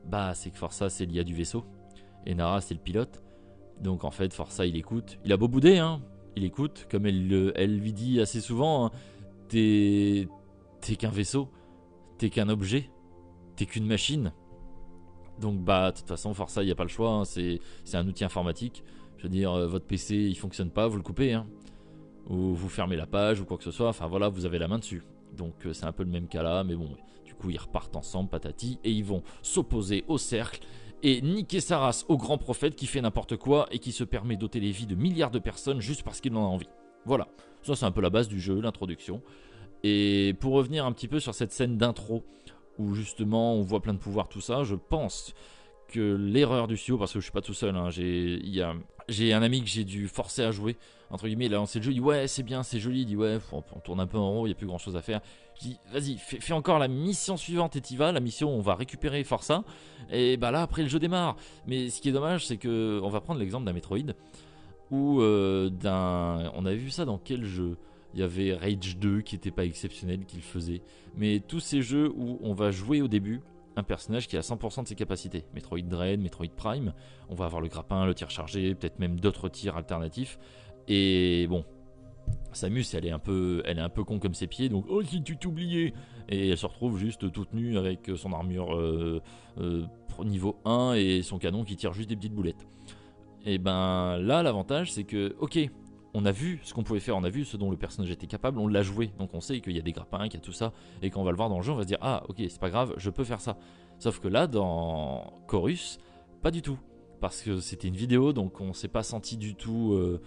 Bah, c'est que Forza c'est l'IA du vaisseau et Nara c'est le pilote. Donc en fait, Forza il écoute. Il a beau bouder, hein. Il écoute, comme elle, lui dit assez souvent hein. T'es. qu'un vaisseau, t'es qu'un objet, t'es qu'une machine. Donc bah, de toute façon, Forza il n'y a pas le choix. Hein. C'est un outil informatique. Je veux dire, euh, votre PC il fonctionne pas, vous le coupez. Hein ou vous fermez la page ou quoi que ce soit, enfin voilà, vous avez la main dessus. Donc euh, c'est un peu le même cas là, mais bon, du coup ils repartent ensemble, patati, et ils vont s'opposer au cercle et niquer sa race au grand prophète qui fait n'importe quoi et qui se permet d'ôter les vies de milliards de personnes juste parce qu'il en a envie. Voilà, ça c'est un peu la base du jeu, l'introduction. Et pour revenir un petit peu sur cette scène d'intro, où justement on voit plein de pouvoirs, tout ça, je pense que l'erreur du studio, parce que je suis pas tout seul, hein, j'ai un ami que j'ai dû forcer à jouer, entre guillemets, il a lancé le jeu, il dit ouais c'est bien, c'est joli, il dit ouais on, tourne un peu en rond, il n'y a plus grand chose à faire. Je dis vas-y, fais, encore la mission suivante et t'y vas, la mission on va récupérer Forza, et bah là après le jeu démarre. Mais ce qui est dommage c'est que, on va prendre l'exemple d'un Metroid, ou euh, d'un... On avait vu ça dans quel jeu? Il y avait Rage 2 qui était pas exceptionnel, qu'il faisait. Mais tous ces jeux où on va jouer au début, un personnage qui a 100% de ses capacités. Metroid Dread, Metroid Prime, on va avoir le grappin, le tir chargé, peut-être même d'autres tirs alternatifs. Et bon, Samus, elle est un peu, elle est un peu con comme ses pieds, donc oh si tu t'oubliais Et elle se retrouve juste toute nue avec son armure euh, euh, niveau 1 et son canon qui tire juste des petites boulettes. Et ben là, l'avantage c'est que, ok, on a vu ce qu'on pouvait faire, on a vu ce dont le personnage était capable, on l'a joué, donc on sait qu'il y a des grappins, qu'il y a tout ça, et quand on va le voir dans le jeu, on va se dire ah ok c'est pas grave, je peux faire ça. Sauf que là dans Chorus, pas du tout, parce que c'était une vidéo, donc on s'est pas senti du tout euh,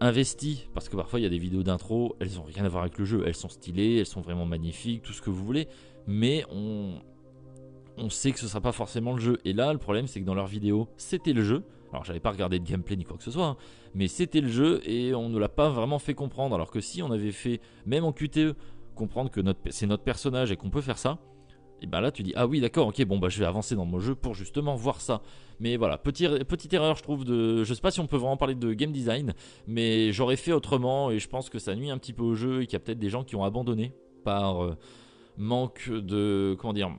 investi, parce que parfois il y a des vidéos d'intro, elles ont rien à voir avec le jeu, elles sont stylées, elles sont vraiment magnifiques, tout ce que vous voulez, mais on on sait que ce sera pas forcément le jeu. Et là, le problème, c'est que dans leur vidéo, c'était le jeu. Alors, j'avais pas regardé de gameplay ni quoi que ce soit, hein, mais c'était le jeu et on ne l'a pas vraiment fait comprendre. Alors que si on avait fait, même en QTE, comprendre que c'est notre personnage et qu'on peut faire ça, et ben là tu dis ah oui d'accord ok bon bah je vais avancer dans mon jeu pour justement voir ça mais voilà petite erreur je trouve de je sais pas si on peut vraiment parler de game design mais j'aurais fait autrement et je pense que ça nuit un petit peu au jeu et qu'il y a peut-être des gens qui ont abandonné par euh, manque de comment dire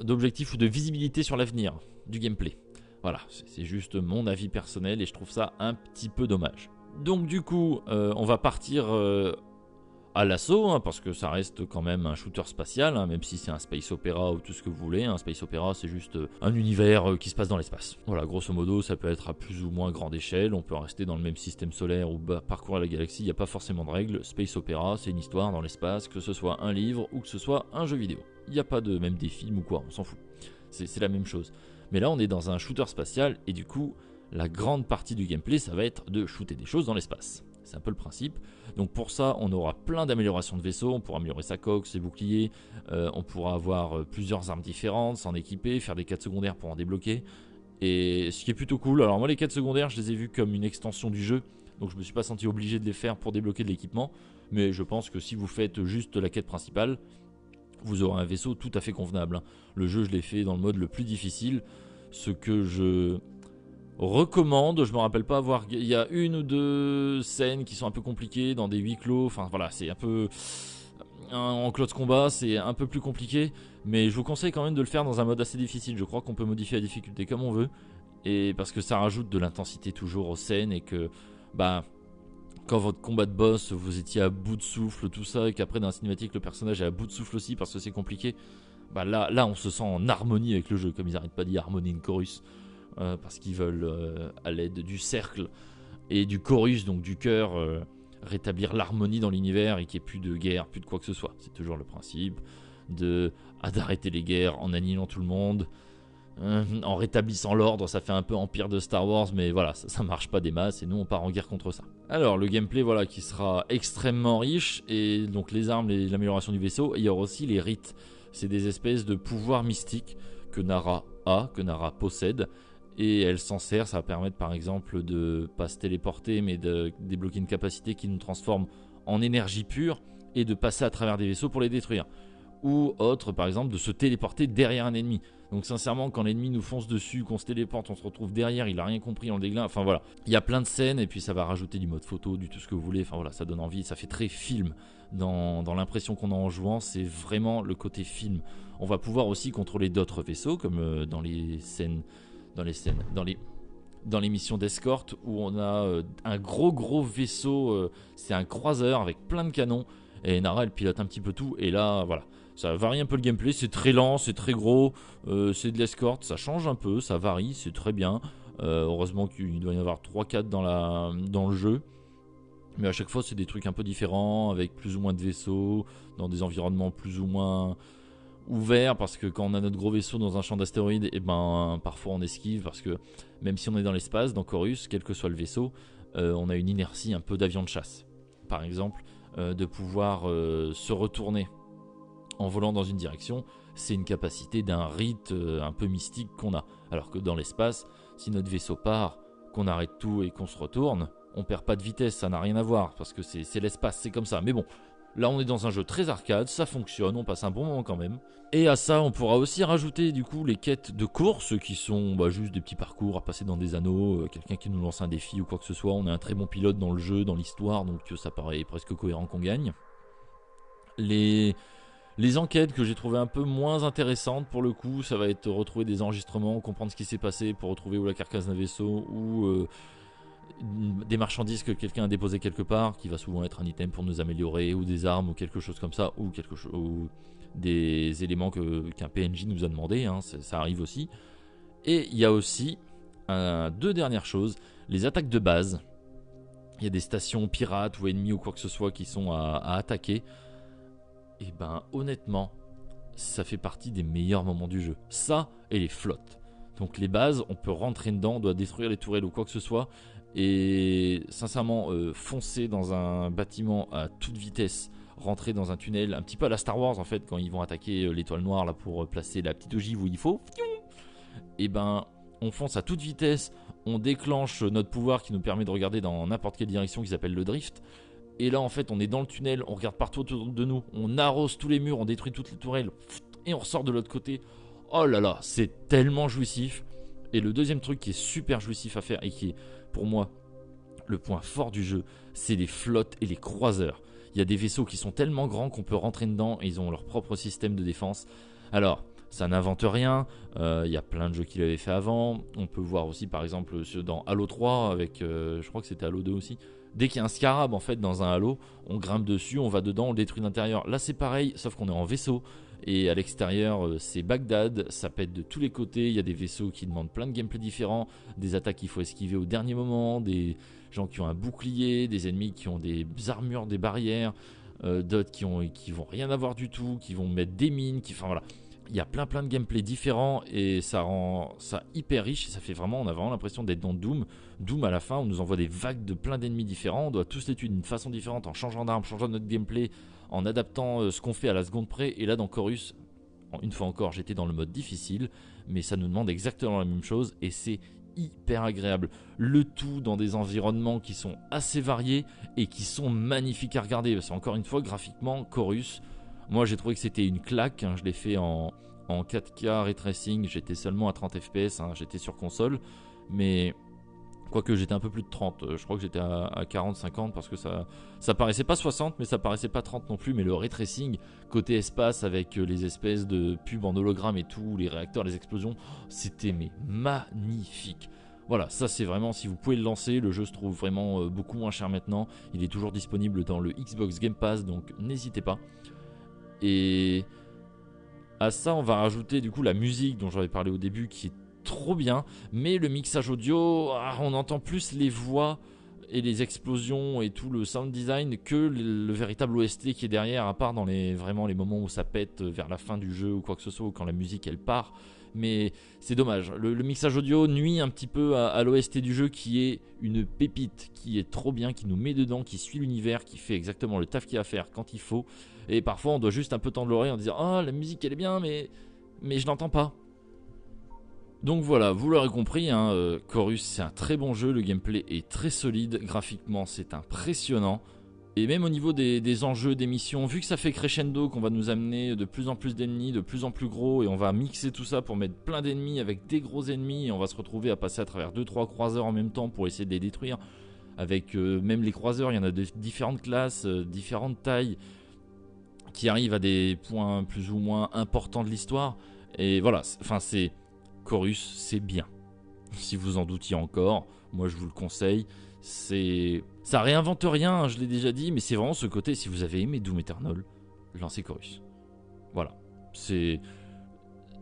d'objectif ou de visibilité sur l'avenir du gameplay. Voilà, c'est juste mon avis personnel et je trouve ça un petit peu dommage. Donc du coup, euh, on va partir euh, à l'assaut, hein, parce que ça reste quand même un shooter spatial, hein, même si c'est un space opéra ou tout ce que vous voulez. Un space opéra, c'est juste euh, un univers qui se passe dans l'espace. Voilà, grosso modo, ça peut être à plus ou moins grande échelle. On peut rester dans le même système solaire ou parcourir la galaxie. Il n'y a pas forcément de règles. Space opéra, c'est une histoire dans l'espace, que ce soit un livre ou que ce soit un jeu vidéo. Il n'y a pas de même des films ou quoi, on s'en fout. C'est la même chose. Mais là, on est dans un shooter spatial et du coup, la grande partie du gameplay, ça va être de shooter des choses dans l'espace. C'est un peu le principe. Donc pour ça, on aura plein d'améliorations de vaisseau. On pourra améliorer sa coque, ses boucliers. Euh, on pourra avoir euh, plusieurs armes différentes, s'en équiper, faire des quêtes secondaires pour en débloquer. Et ce qui est plutôt cool. Alors moi, les quêtes secondaires, je les ai vues comme une extension du jeu. Donc je me suis pas senti obligé de les faire pour débloquer de l'équipement. Mais je pense que si vous faites juste la quête principale, vous aurez un vaisseau tout à fait convenable. Le jeu, je l'ai fait dans le mode le plus difficile. Ce que je recommande, je me rappelle pas avoir. Il y a une ou deux scènes qui sont un peu compliquées dans des huis clos. Enfin voilà, c'est un peu. En close combat, c'est un peu plus compliqué. Mais je vous conseille quand même de le faire dans un mode assez difficile. Je crois qu'on peut modifier la difficulté comme on veut. Et parce que ça rajoute de l'intensité toujours aux scènes et que. Bah quand votre combat de boss, vous étiez à bout de souffle, tout ça, et qu'après dans la cinématique le personnage est à bout de souffle aussi parce que c'est compliqué, bah là, là on se sent en harmonie avec le jeu, comme ils n'arrêtent pas de dire harmonie in chorus, euh, parce qu'ils veulent, euh, à l'aide du cercle et du chorus, donc du cœur, euh, rétablir l'harmonie dans l'univers et qu'il n'y ait plus de guerre, plus de quoi que ce soit. C'est toujours le principe ah, d'arrêter les guerres en annihilant tout le monde, en rétablissant l'ordre, ça fait un peu empire de Star Wars, mais voilà, ça, marche pas des masses et nous on part en guerre contre ça. Alors le gameplay voilà qui sera extrêmement riche et donc les armes, l'amélioration du vaisseau, il y aura aussi les rites. C'est des espèces de pouvoirs mystiques que Nara a, que Nara possède et elle s'en sert. Ça va permettre par exemple de pas se téléporter mais de débloquer une capacité qui nous transforme en énergie pure et de passer à travers des vaisseaux pour les détruire. Ou autre par exemple de se téléporter derrière un ennemi. Donc sincèrement, quand l'ennemi nous fonce dessus, qu'on se téléporte, on se retrouve derrière, il a rien compris, on le déglingue. Enfin voilà, il y a plein de scènes et puis ça va rajouter du mode photo, du tout ce que vous voulez. Enfin voilà, ça donne envie, ça fait très film dans, l'impression qu'on a en jouant. C'est vraiment le côté film. On va pouvoir aussi contrôler d'autres vaisseaux comme euh, dans les scènes, dans les scènes, dans les missions d'escorte où on a euh, un gros gros vaisseau, euh, c'est un croiseur avec plein de canons et Nara elle pilote un petit peu tout et là voilà ça varie un peu le gameplay, c'est très lent, c'est très gros, euh, c'est de l'escorte, ça change un peu, ça varie, c'est très bien. Heureusement qu'il doit y avoir 3-4 dans, dans le jeu. Mais à chaque fois, c'est des trucs un peu différents, avec plus ou moins de vaisseaux, dans des environnements plus ou moins ouverts, parce que quand on a notre gros vaisseau dans un champ d'astéroïdes, et eh ben parfois on esquive, parce que même si on est dans l'espace, dans Chorus, quel que soit le vaisseau, euh, on a une inertie un peu d'avion de chasse. Par exemple, de pouvoir se retourner en volant dans une direction, c'est une capacité d'un rite euh, un peu mystique qu'on a. Alors que dans l'espace, si notre vaisseau part, qu'on arrête tout et qu'on se retourne, on perd pas de vitesse, ça n'a rien à voir, parce que c'est l'espace, c'est comme ça. Mais bon, là on est dans un jeu très arcade, ça fonctionne, on passe un bon moment quand même. Et à ça, on pourra aussi rajouter du coup les quêtes de course, qui sont bah, juste des petits parcours à passer dans des anneaux, euh, quelqu'un qui nous lance un défi ou quoi que ce soit. On est un très bon pilote dans le jeu, dans l'histoire, donc ça paraît presque cohérent qu'on gagne. Les enquêtes que j'ai trouvé un peu moins intéressantes pour le coup, ça va être retrouver des enregistrements, comprendre ce qui s'est passé pour retrouver où la carcasse d'un vaisseau ou euh, des marchandises que quelqu'un a déposées quelque part, qui va souvent être un item pour nous améliorer, ou des armes ou quelque chose comme ça, ou quelque ou des éléments qu'un PNJ nous a demandé, hein, ça arrive aussi. Et il y a aussi deux dernières choses, les attaques de base il y a des stations pirates ou ennemis ou quoi que ce soit qui sont à, à attaquer, et ben honnêtement, ça fait partie des meilleurs moments du jeu. Ça et les flottes. Donc les bases, on peut rentrer dedans, on doit détruire les tourelles ou quoi que ce soit. Et sincèrement, euh, foncer dans un bâtiment à toute vitesse, rentrer dans un tunnel, un petit peu à la Star Wars en fait, quand ils vont attaquer euh, l'étoile noire là pour euh, placer la petite ogive où il faut. Et ben, on fonce à toute vitesse, on déclenche notre pouvoir qui nous permet de regarder dans n'importe quelle direction qui s'appelle le drift. Et là en fait, on est dans le tunnel, on regarde partout autour de nous, on arrose tous les murs, on détruit toutes les tourelles, et on ressort de l'autre côté. Oh là là, c'est tellement jouissif. Et le deuxième truc qui est super jouissif à faire et qui est pour moi le point fort du jeu, c'est les flottes et les croiseurs. Il y a des vaisseaux qui sont tellement grands qu'on peut rentrer dedans et ils ont leur propre système de défense. Alors, ça n'invente rien, euh, il y a plein de jeux qui l'avaient fait avant. On peut voir aussi par exemple dans Halo 3 avec, euh, je crois que c'était Halo 2 aussi. Dès qu'il y a un scarab en fait dans un Halo, on grimpe dessus, on va dedans, on détruit l'intérieur. Là c'est pareil, sauf qu'on est en vaisseau. Et à l'extérieur, euh, c'est Bagdad, ça pète de tous les côtés. Il y a des vaisseaux qui demandent plein de gameplay différents, des attaques qu'il faut esquiver au dernier moment, des gens qui ont un bouclier, des ennemis qui ont des armures, des barrières, euh, d'autres qui, ont, qui vont rien avoir du tout, qui vont mettre des mines, enfin voilà. Il y a plein plein de gameplay différents et ça rend ça hyper riche et ça fait vraiment, on a vraiment l'impression d'être dans Doom. Doom à la fin, on nous envoie des vagues de plein d'ennemis différents, on doit tous les tuer d'une façon différente en changeant d'arme, changeant notre gameplay, en adaptant euh, ce qu'on fait à la seconde près. Et là, dans Chorus, une fois encore, j'étais dans le mode difficile, mais ça nous demande exactement la même chose et c'est hyper agréable. Le tout dans des environnements qui sont assez variés et qui sont magnifiques à regarder. Parce encore une fois, graphiquement, Chorus, moi j'ai trouvé que c'était une claque. Hein. Je l'ai fait en, 4K ray tracing, j'étais seulement à 30 FPS, hein. j'étais sur console. Mais Quoique j'étais un peu plus de 30, euh, je crois que j'étais à, 40-50 parce que ça, ça paraissait pas 60 mais ça paraissait pas 30 non plus. Mais le ray tracing côté espace avec euh, les espèces de pubs en hologramme et tout, les réacteurs, les explosions, c'était mais magnifique. Voilà, ça c'est vraiment, si vous pouvez le lancer, le jeu se trouve vraiment euh, beaucoup moins cher maintenant. Il est toujours disponible dans le Xbox Game Pass, donc n'hésitez pas. Et à ça, on va rajouter du coup la musique dont j'avais parlé au début qui est trop bien, mais le mixage audio, ah, on entend plus les voix et les explosions et tout le sound design que le, véritable OST qui est derrière, à part dans les vraiment les moments où ça pète vers la fin du jeu ou quoi que ce soit, ou quand la musique elle part. Mais c'est dommage. Le, mixage audio nuit un petit peu à, l'OST du jeu qui est une pépite, qui est trop bien, qui nous met dedans, qui suit l'univers, qui fait exactement le taf qu'il y a à faire quand il faut. Et parfois on doit juste un peu tendre l'oreille en disant Ah, la musique elle est bien, mais, mais je n'entends pas. Donc voilà, vous l'aurez compris, hein, euh, Chorus c'est un très bon jeu, le gameplay est très solide, graphiquement c'est impressionnant. Et même au niveau des, enjeux, des missions, vu que ça fait crescendo, qu'on va nous amener de plus en plus d'ennemis, de plus en plus gros, et on va mixer tout ça pour mettre plein d'ennemis avec des gros ennemis, et on va se retrouver à passer à travers 2-3 croiseurs en même temps pour essayer de les détruire. Avec euh, même les croiseurs, il y en a de différentes classes, euh, différentes tailles, qui arrivent à des points plus ou moins importants de l'histoire. Et voilà, enfin c'est Chorus, c'est bien. Si vous en doutiez encore, moi je vous le conseille. C'est, ça réinvente rien, hein, je l'ai déjà dit, mais c'est vraiment ce côté. Si vous avez aimé Doom Eternal, lancez Chorus. Voilà, c'est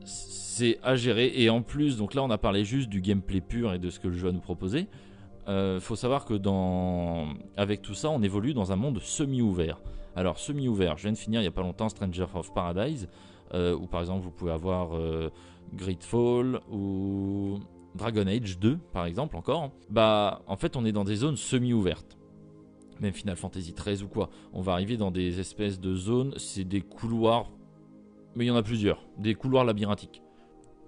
c'est à gérer et en plus, donc là on a parlé juste du gameplay pur et de ce que le jeu a nous proposer. Euh, faut savoir que dans avec tout ça, on évolue dans un monde semi-ouvert. Alors semi-ouvert, je viens de finir il y a pas longtemps Stranger of Paradise, euh, où par exemple vous pouvez avoir euh, Gridfall ou Dragon Age 2 par exemple encore, bah en fait on est dans des zones semi-ouvertes. Même Final Fantasy 13 ou quoi, on va arriver dans des espèces de zones, c'est des couloirs, mais il y en a plusieurs, des couloirs labyrinthiques.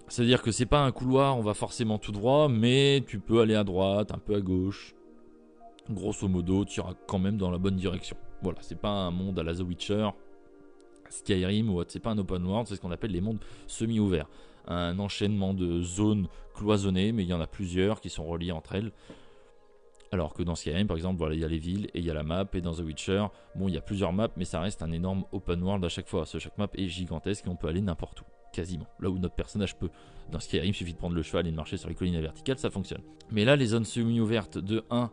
C'est-à-dire que c'est pas un couloir, on va forcément tout droit, mais tu peux aller à droite, un peu à gauche. Grosso modo, tu iras quand même dans la bonne direction. Voilà, c'est pas un monde à la The Witcher, Skyrim ou autre, c'est pas un open world, c'est ce qu'on appelle les mondes semi-ouverts un enchaînement de zones cloisonnées, mais il y en a plusieurs qui sont reliées entre elles. Alors que dans Skyrim, par exemple, voilà, il y a les villes et il y a la map, et dans The Witcher, bon, il y a plusieurs maps, mais ça reste un énorme open world à chaque fois. chaque map est gigantesque et on peut aller n'importe où, quasiment. Là où notre personnage peut. Dans Skyrim, il suffit de prendre le cheval et de marcher sur les collines verticales, ça fonctionne. Mais là, les zones semi-ouvertes de 1,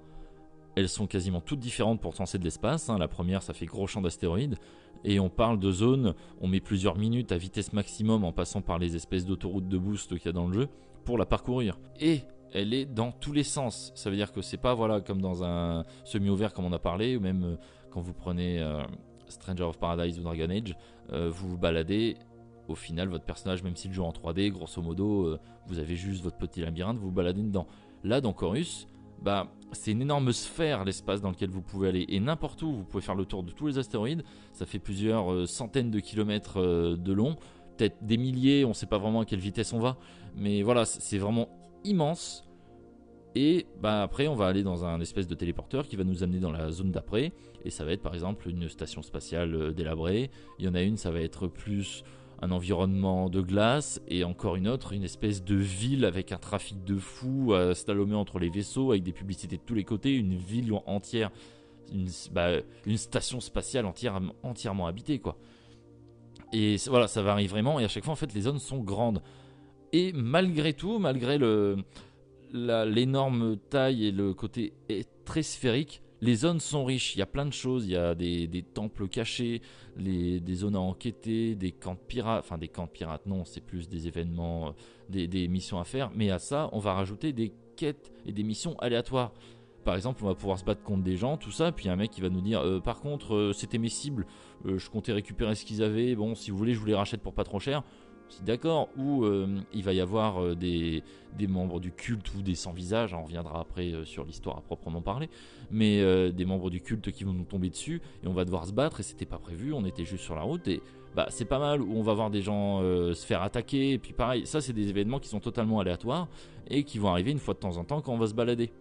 elles sont quasiment toutes différentes pour c'est de l'espace. Hein. La première, ça fait gros champ d'astéroïdes et on parle de zones, on met plusieurs minutes à vitesse maximum en passant par les espèces d'autoroutes de boost qu'il y a dans le jeu pour la parcourir. Et elle est dans tous les sens. Ça veut dire que c'est pas voilà comme dans un semi-ouvert comme on a parlé, ou même euh, quand vous prenez euh, Stranger of Paradise ou Dragon Age, euh, vous vous baladez. Au final, votre personnage, même s'il joue en 3D, grosso modo, vous avez juste votre petit labyrinthe, vous vous baladez dedans. Là, dans Chorus, bah, c'est une énorme sphère l'espace dans lequel vous pouvez aller et n'importe où vous pouvez faire le tour de tous les astéroïdes. Ça fait plusieurs centaines de kilomètres de long, peut-être des milliers, on ne sait pas vraiment à quelle vitesse on va, mais voilà, c'est vraiment immense. Et bah après, on va aller dans un espèce de téléporteur qui va nous amener dans la zone d'après. Et ça va être par exemple une station spatiale euh, délabrée. Il y en a une, ça va être plus un environnement de glace. Et encore une autre, une espèce de ville avec un trafic de fou à slalomer entre les vaisseaux, avec des publicités de tous les côtés. Une ville entière, une, bah, station spatiale entière, entièrement habitée quoi. Et voilà, ça varie vraiment. Et à chaque fois, en fait, les zones sont grandes. Et malgré tout, malgré l'énorme taille et le côté très sphérique, les zones sont riches. Il y a plein de choses. Il y a des, temples cachés, des zones à enquêter, des camps de pirates. Enfin, des camps de pirates, non, c'est plus des événements, euh, des, missions à faire. Mais à ça, on va rajouter des quêtes et des missions aléatoires. Par exemple, on va pouvoir se battre contre des gens, tout ça, puis un mec qui va nous dire euh, par contre, euh, c'était mes cibles, je comptais récupérer ce qu'ils avaient, bon, si vous voulez, je vous les rachète pour pas trop cher d'accord, ou euh, il va y avoir euh, des, membres du culte ou des sans-visage, on reviendra après euh, sur l'histoire à proprement parler, mais des membres du culte qui vont nous tomber dessus et on va devoir se battre et c'était pas prévu, on était juste sur la route et bah c'est pas mal où on va voir des gens se faire attaquer et puis pareil, ça c'est des événements qui sont totalement aléatoires et qui vont arriver une fois de temps en temps quand on va se balader.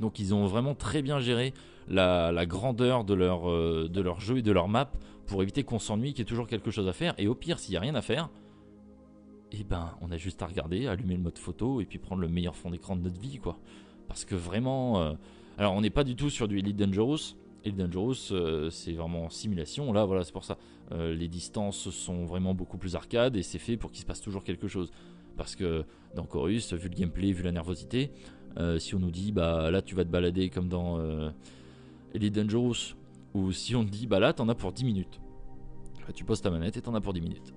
Donc ils ont vraiment très bien géré la, grandeur de leur, de leur jeu et de leur map pour éviter qu'on s'ennuie, qu'il y ait toujours quelque chose à faire. Et au pire, s'il n'y a rien à faire, et eh ben on a juste à regarder, allumer le mode photo et puis prendre le meilleur fond d'écran de notre vie quoi. Parce que vraiment, euh, alors on n'est pas du tout sur du Elite Dangerous. Elite Dangerous euh, c'est vraiment en simulation. Là voilà c'est pour ça. Euh, les distances sont vraiment beaucoup plus arcades et c'est fait pour qu'il se passe toujours quelque chose. Parce que dans Chorus, vu le gameplay, vu la nervosité, si on nous dit bah là tu vas te balader comme dans Elite Dangerous, ou si on te dit bah là t'en as pour 10 minutes, bah, tu poses ta manette et t'en as pour 10 minutes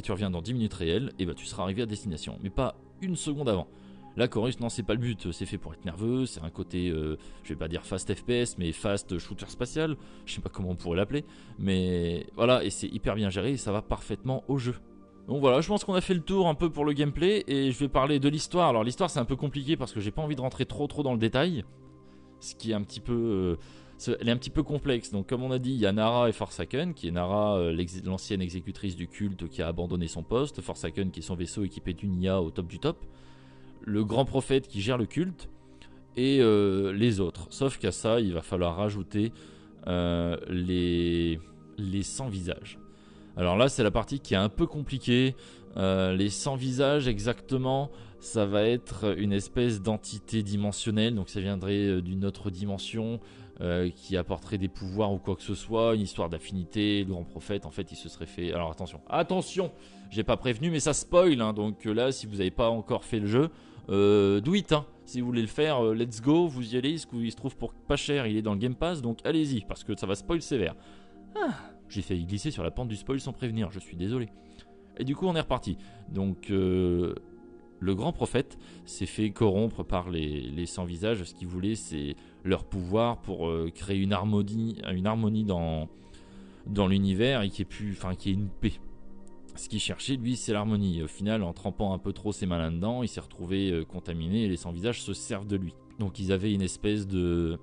et tu reviens dans 10 minutes réelles, et bah tu seras arrivé à destination. Mais pas une seconde avant. La Chorus, non, c'est pas le but, c'est fait pour être nerveux, c'est un côté, euh, je vais pas dire fast FPS, mais fast shooter spatial, je sais pas comment on pourrait l'appeler, mais voilà, et c'est hyper bien géré, et ça va parfaitement au jeu. Donc voilà, je pense qu'on a fait le tour un peu pour le gameplay, et je vais parler de l'histoire. Alors l'histoire c'est un peu compliqué parce que j'ai pas envie de rentrer trop trop dans le détail, ce qui est un petit peu... Euh, elle est un petit peu complexe. Donc, comme on a dit, il y a Nara et Forsaken, qui est Nara, euh, l'ancienne exécutrice du culte qui a abandonné son poste, Forsaken qui est son vaisseau équipé d'une IA au top du top, le grand prophète qui gère le culte, et euh, les autres. Sauf qu'à ça, il va falloir rajouter euh, les, les 100 visages. Alors là, c'est la partie qui est un peu compliquée. les 100 visages, exactement, ça va être une espèce d'entité dimensionnelle, donc ça viendrait d'une autre dimension. Euh, qui apporterait des pouvoirs ou quoi que ce soit, une histoire d'affinité, le grand prophète, en fait, il se serait fait... Alors attention, attention J'ai pas prévenu, mais ça spoil, hein, donc euh, là, si vous n'avez pas encore fait le jeu, euh, do hein. Si vous voulez le faire, euh, let's go, vous y allez, il se trouve pour pas cher, il est dans le Game Pass, donc allez-y, parce que ça va spoil sévère. Ah, j'ai failli glisser sur la pente du spoil sans prévenir, je suis désolé. Et du coup, on est reparti. Donc, le grand prophète s'est fait corrompre par les, les sans visages. Ce qu'il voulait, c'est leur pouvoir pour euh, créer une harmonie, une dans, l'univers et qui est plus, enfin une paix. Ce qu'il cherchait, lui, c'est l'harmonie. Au final, en trempant un peu trop ses mains là-dedans, il s'est retrouvé euh, contaminé et les sans-visages se servent de lui. Donc ils avaient une espèce de,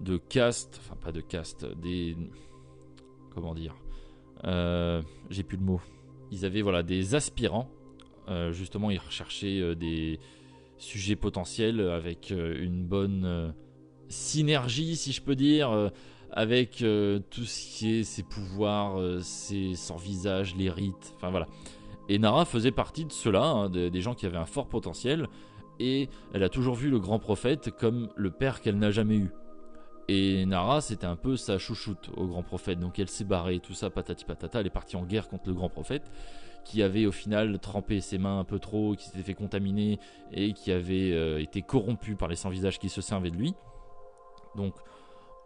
de caste, enfin pas de caste, des... Comment dire euh, J'ai plus le mot. Ils avaient voilà, des aspirants. Justement, ils recherchaient des sujets potentiels avec une bonne synergie, si je peux dire, euh, avec euh, tout ce qui est ses pouvoirs, euh, ses sans visage, les rites, enfin voilà. Et Nara faisait partie de cela, hein, des gens qui avaient un fort potentiel, et elle a toujours vu le grand prophète comme le père qu'elle n'a jamais eu. Et Nara, c'était un peu sa chouchoute au grand prophète, donc elle s'est barrée, tout ça, patati patata, elle est partie en guerre contre le grand prophète, qui avait au final trempé ses mains un peu trop, qui s'était fait contaminer, et qui avait été corrompu par les sans-visages qui se servaient de lui. Donc,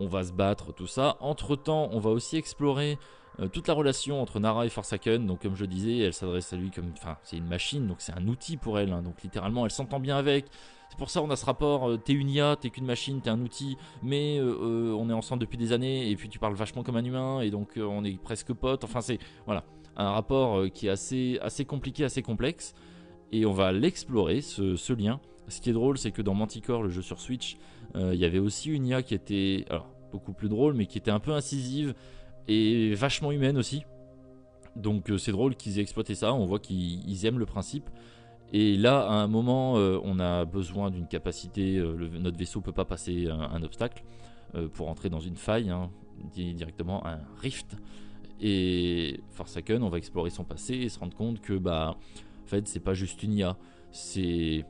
on va se battre, tout ça. Entre temps, on va aussi explorer euh, toute la relation entre Nara et Forsaken. Donc, comme je disais, elle s'adresse à lui comme. Enfin, c'est une machine, donc c'est un outil pour elle. hein. donc, littéralement, elle s'entend bien avec. C'est pour ça on a ce rapport. euh, t'es une IA, t'es qu'une machine, t'es un outil, mais euh, euh, on est ensemble depuis des années. Et puis, tu parles vachement comme un humain, et donc euh, on est presque potes. Enfin, c'est. Voilà. Un rapport euh, qui est assez, assez compliqué, assez complexe. Et on va l'explorer, ce, ce lien. Ce qui est drôle, c'est que dans Manticore, le jeu sur Switch, euh, il y avait aussi une IA qui était beaucoup plus drôle, mais qui était un peu incisive et vachement humaine aussi. Donc euh, c'est drôle qu'ils aient exploité ça, on voit qu'ils ils aiment le principe. Et là, à un moment, on a besoin d'une capacité, notre vaisseau peut pas passer un, obstacle pour entrer dans une faille, hein, di- directement un rift. Et Forsaken, on va explorer son passé et se rendre compte que, bah, en fait, c'est pas juste une IA, c'est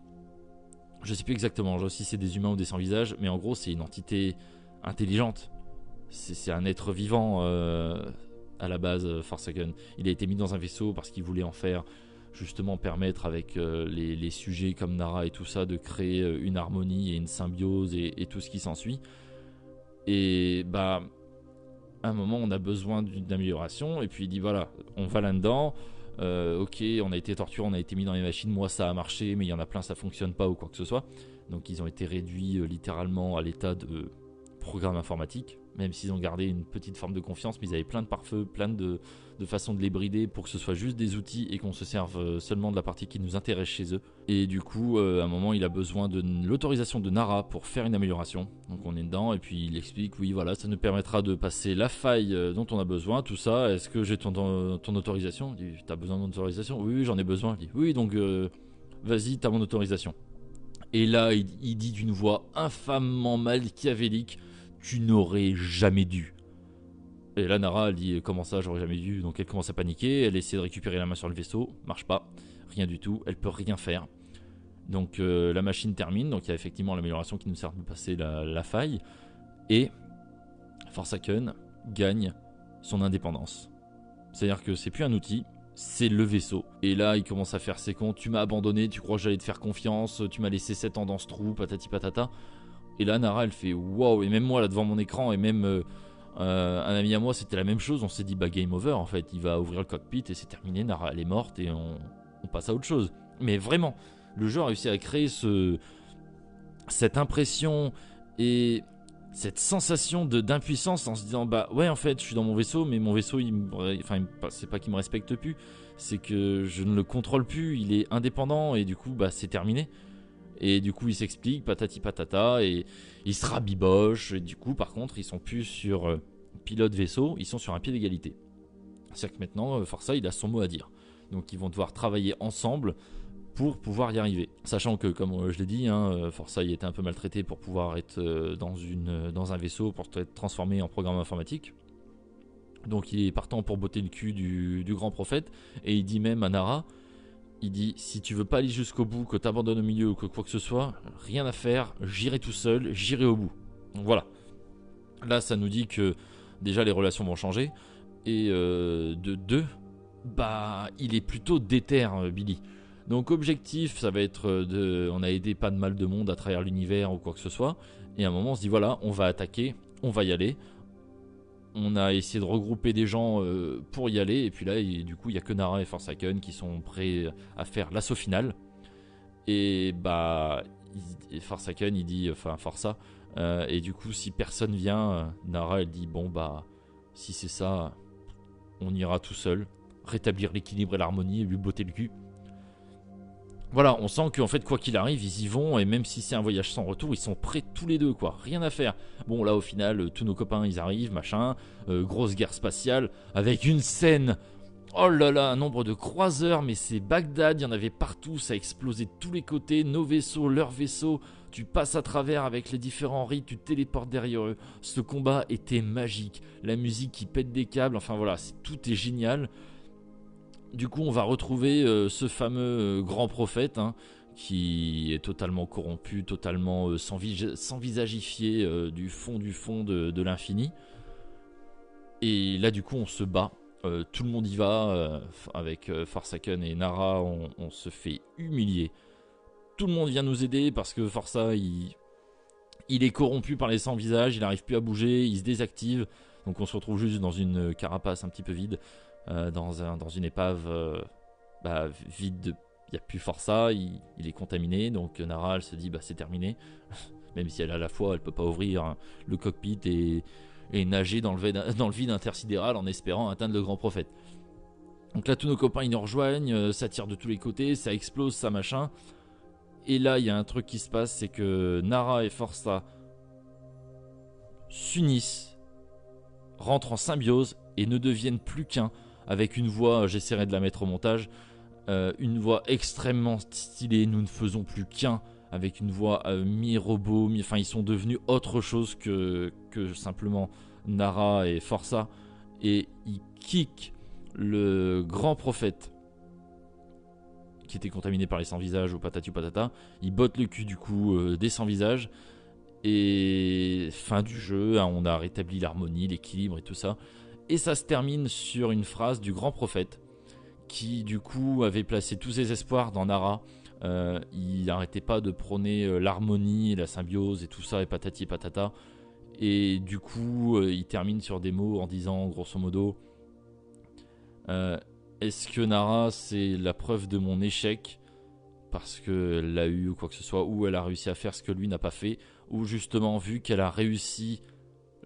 je sais plus exactement, genre si c'est des humains ou des sans visage, mais en gros c'est une entité intelligente. C'est un être vivant euh, à la base, euh, Forsaken. Il a été mis dans un vaisseau parce qu'il voulait en faire justement permettre avec euh, les, sujets comme Nara et tout ça de créer une harmonie et une symbiose et, et tout ce qui s'ensuit. Et bah un moment on a besoin d'une amélioration et puis il dit voilà on va là-dedans. Euh, ok, on a été torturé, on a été mis dans les machines. Moi, ça a marché, mais il y en a plein, ça fonctionne pas ou quoi que ce soit. Donc, ils ont été réduits euh, littéralement à l'état de programme informatique, même s'ils ont gardé une petite forme de confiance, mais ils avaient plein de pare-feux, plein de, de façons de les brider pour que ce soit juste des outils et qu'on se serve euh, seulement de la partie qui nous intéresse chez eux. Et du coup, euh, à un moment, il a besoin de l'autorisation de Nara pour faire une amélioration. Donc, on est dedans, et puis il explique oui, voilà, ça nous permettra de passer la faille euh, dont on a besoin, tout ça. Est-ce que j'ai ton, ton, ton autorisation? Il dit T'as besoin d'autorisation? Oui, oui, j'en ai besoin. Il dit Oui, donc vas-y, t'as mon autorisation. Et là, il, il dit d'une voix infamement machiavélique Tu n'aurais jamais dû. Et là, Nara, elle dit Comment ça, j'aurais jamais dû? Donc elle commence à paniquer, elle essaie de récupérer la main sur le vaisseau, marche pas, rien du tout, elle peut rien faire. Donc euh, la machine termine, donc il y a effectivement l'amélioration qui nous sert de passer la, faille. Et Forsaken gagne son indépendance. C'est-à-dire que c'est plus un outil, c'est le vaisseau. Et là, il commence à faire ses comptes. Tu m'as abandonné, tu crois que j'allais te faire confiance, tu m'as laissé 7 ans dans ce trou, patati patata. Et là, Nara, elle fait waouh. Et même moi, là, devant mon écran, et même euh, euh, un ami à moi, c'était la même chose. On s'est dit, bah, game over, en fait. Il va ouvrir le cockpit et c'est terminé. Nara, elle est morte et on, passe à autre chose. Mais vraiment, le jeu a réussi à créer ce, cette impression et cette sensation d'impuissance en se disant bah ouais en fait je suis dans mon vaisseau mais mon vaisseau il me- enfin c'est pas qu'il me respecte plus c'est que je ne le contrôle plus il est indépendant et du coup bah c'est terminé et du coup il s'explique patati patata et il se rabiboche et du coup par contre ils sont plus sur euh, pilote vaisseau ils sont sur un pied d'égalité c'est à dire que maintenant euh, il a son mot à dire donc ils vont devoir travailler ensemble pour pouvoir y arriver. Sachant que, comme euh, je l'ai dit, hein, il était un peu maltraité pour pouvoir être dans, dans un vaisseau, pour être transformé en programme informatique. Donc il est partant pour botter le cul du, du grand prophète, et il dit même à Nara, il dit, si tu veux pas aller jusqu'au bout, que t'abandonnes au milieu ou que quoi que ce soit, rien à faire, j'irai tout seul, j'irai au bout. Donc voilà. Là, ça nous dit que déjà les relations vont changer, et euh, de deux, bah il est plutôt déter, euh, Billy. Donc objectif, ça va être euh, de, on a aidé pas de mal de monde à travers l'univers ou quoi que ce soit. Et à un moment, on se dit voilà, on va attaquer, on va y aller. On a essayé de regrouper des gens euh, pour y aller. Et puis là, du coup, il y a que Nara et Forsaken qui sont prêts à faire l'assaut final. Et bah, il- il dit, enfin Forza. euh, et du coup, si personne vient, euh, Nara, elle dit bon bah, si c'est ça, on ira tout seul, rétablir l'équilibre et l'harmonie et lui botter le cul. Voilà, on sent qu'en fait, quoi qu'il arrive, ils y vont, et même si c'est un voyage sans retour, ils sont prêts tous les deux, quoi. Rien à faire. Bon, là, au final, euh, tous nos copains, ils arrivent, machin. euh, grosse guerre spatiale, avec une scène. Oh là là, un nombre de croiseurs, mais c'est Bagdad, il y en avait partout, ça a explosé de tous les côtés, nos vaisseaux, leurs vaisseaux. Tu passes à travers avec les différents rites, tu te téléportes derrière eux. Ce combat était magique. La musique qui pète des câbles, enfin voilà, tout est génial. Du coup, on va retrouver euh, ce fameux euh, grand prophète hein, qui est totalement corrompu, totalement euh, sans, vis- sans visagifié du fond du fond de, l'infini. Et là, du coup, on se bat. Tout le monde y va. avec Forsaken et Nara, on, se fait humilier. Tout le monde vient nous aider parce que Forza, il, est corrompu par les sans visages, il n'arrive plus à bouger, il se désactive. Donc on se retrouve juste dans une carapace un petit peu vide, euh, dans, un, dans une épave euh, bah, vide de... Il n'y a plus Força, il, est contaminé, donc Nara elle se dit bah c'est terminé. Même si elle a la foi, elle peut pas ouvrir le cockpit et, nager dans le, vide, dans le vide intersidéral en espérant atteindre le grand prophète. Donc là tous nos copains ils nous rejoignent, euh, ça tire de tous les côtés, ça explose, ça machin. Et là il y a un truc qui se passe, c'est que Nara et Força s'unissent, rentrent en symbiose et ne deviennent plus qu'un avec une voix, j'essaierai de la mettre au montage, euh, une voix extrêmement stylée, nous ne faisons plus qu'un, avec une voix euh, mi-robot, mi enfin ils sont devenus autre chose que, que simplement Nara et Forza, et ils kick le grand prophète qui était contaminé par les sans-visages ou patati patata, il botte le cul du coup euh, des sans-visages, et fin du jeu, hein, on a rétabli l'harmonie, l'équilibre et tout ça. Et ça se termine sur une phrase du grand prophète qui du coup avait placé tous ses espoirs dans Nara. Euh, il n'arrêtait pas de prôner euh, l'harmonie, la symbiose et tout ça, et patati et patata. Et du coup, euh, il termine sur des mots en disant, grosso modo, est-ce que Nara c'est la preuve de mon échec parce qu'elle l'a eu ou quoi que ce soit, ou elle a réussi à faire ce que lui n'a pas fait, ou justement vu qu'elle a réussi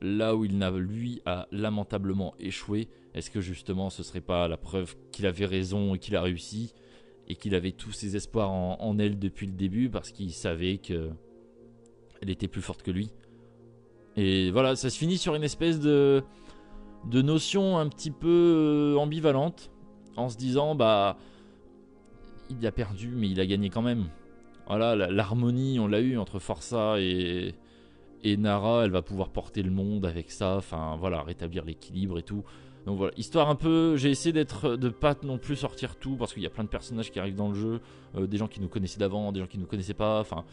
là où il n'a lui a lamentablement échoué, est-ce que justement ce serait pas la preuve qu'il avait raison et qu'il a réussi et qu'il avait tous ses espoirs en, elle depuis le début parce qu'il savait que elle était plus forte que lui? Et voilà, ça se finit sur une espèce de de notion un petit peu euh, ambivalente en se disant bah il a perdu mais il a gagné quand même. Voilà, l'harmonie on l'a eu entre Forza et et Nara, elle va pouvoir porter le monde avec ça, enfin voilà, rétablir l'équilibre et tout. Donc voilà, histoire un peu, j'ai essayé d'être, de pas non plus sortir tout parce qu'il y a plein de personnages qui arrivent dans le jeu, euh, des gens qui nous connaissaient d'avant, des gens qui nous connaissaient pas, enfin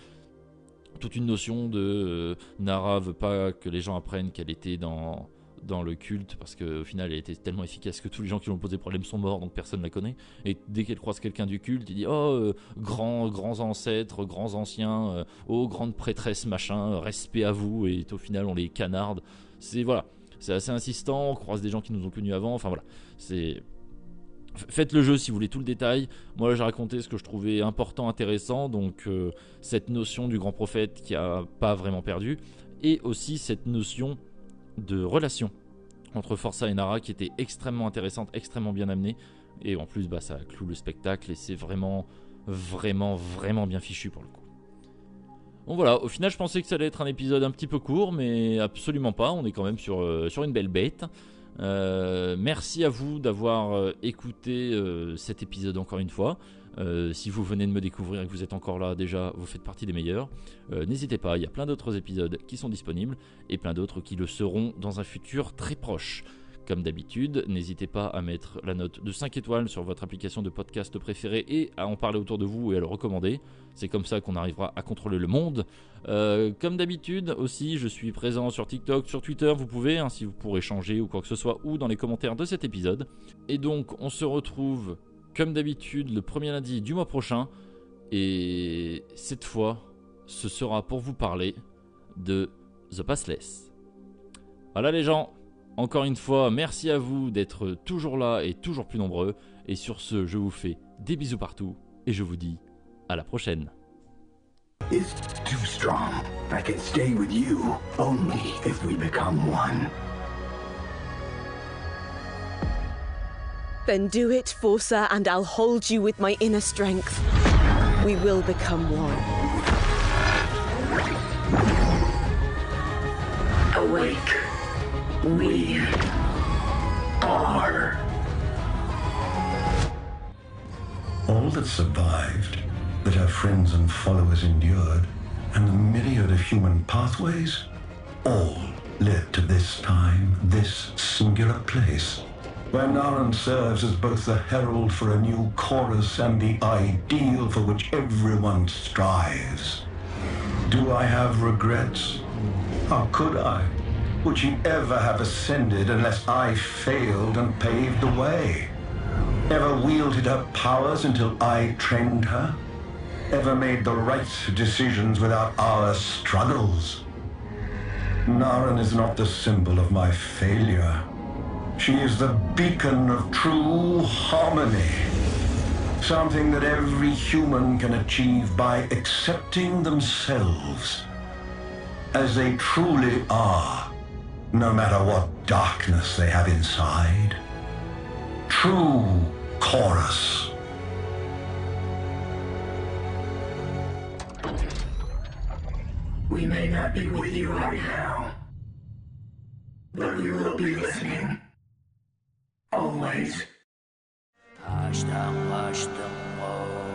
toute une notion de euh, Nara veut pas que les gens apprennent qu'elle était dans dans le culte parce qu'au final elle était tellement efficace que tous les gens qui l'ont posé problème sont morts donc personne la connaît. Et dès qu'elle croise quelqu'un du culte il dit oh euh, grands grands ancêtres grands anciens euh, oh grande prêtresse machin respect à vous. Et au final on les canarde. C'est voilà. C'est assez insistant on croise des gens qui nous ont connus avant enfin voilà. C'est Faites le jeu si vous voulez tout le détail. Moi j'ai raconté ce que je trouvais important, intéressant, donc euh, cette notion du grand prophète qui a pas vraiment perdu, et aussi cette notion de relation entre Forza et Nara qui était extrêmement intéressante, extrêmement bien amenée. Et en plus, bah, ça cloue le spectacle et c'est vraiment, vraiment, vraiment bien fichu pour le coup. Bon voilà, au final je pensais que ça allait être un épisode un petit peu court, mais absolument pas, on est quand même sur, euh, une belle bête. Euh, merci à vous d'avoir euh, écouté cet épisode encore une fois. Euh, si vous venez de me découvrir et que vous êtes encore là déjà, vous faites partie des meilleurs. Euh, n'hésitez pas, il y a plein d'autres épisodes qui sont disponibles et plein d'autres qui le seront dans un futur très proche. Comme d'habitude, n'hésitez pas à mettre la note de 5 étoiles sur votre application de podcast préférée et à en parler autour de vous et à le recommander. C'est comme ça qu'on arrivera à contrôler le monde. Euh, comme d'habitude aussi, je suis présent sur TikTok, sur Twitter, vous pouvez, hein, si vous pourrez changer ou quoi que ce soit, ou dans les commentaires de cet épisode. Et donc, on se retrouve comme d'habitude le premier lundi du mois prochain. Et cette fois, ce sera pour vous parler de The Passless. Voilà les gens, encore une fois, merci à vous d'être toujours là et toujours plus nombreux. Et sur ce, je vous fais des bisous partout et je vous dis à la prochaine. Then do it, Forza, and I'll hold you with my inner strength. We will become one. Awake. We are. All that survived, that our friends and followers endured, and the myriad of human pathways, all led to this time, this singular place. Van Naren serves as both the herald for a new chorus and the ideal for which everyone strives. Do I have regrets? How could I? Would she ever have ascended unless I failed and paved the way? Ever wielded her powers until I trained her? Ever made the right decisions without our struggles? Naren is not the symbol of my failure. She is the beacon of true harmony. Something that every human can achieve by accepting themselves as they truly are, no matter what darkness they have inside. True chorus. We may not be with you right now, but we will be listening always. Taştan kaçtım o.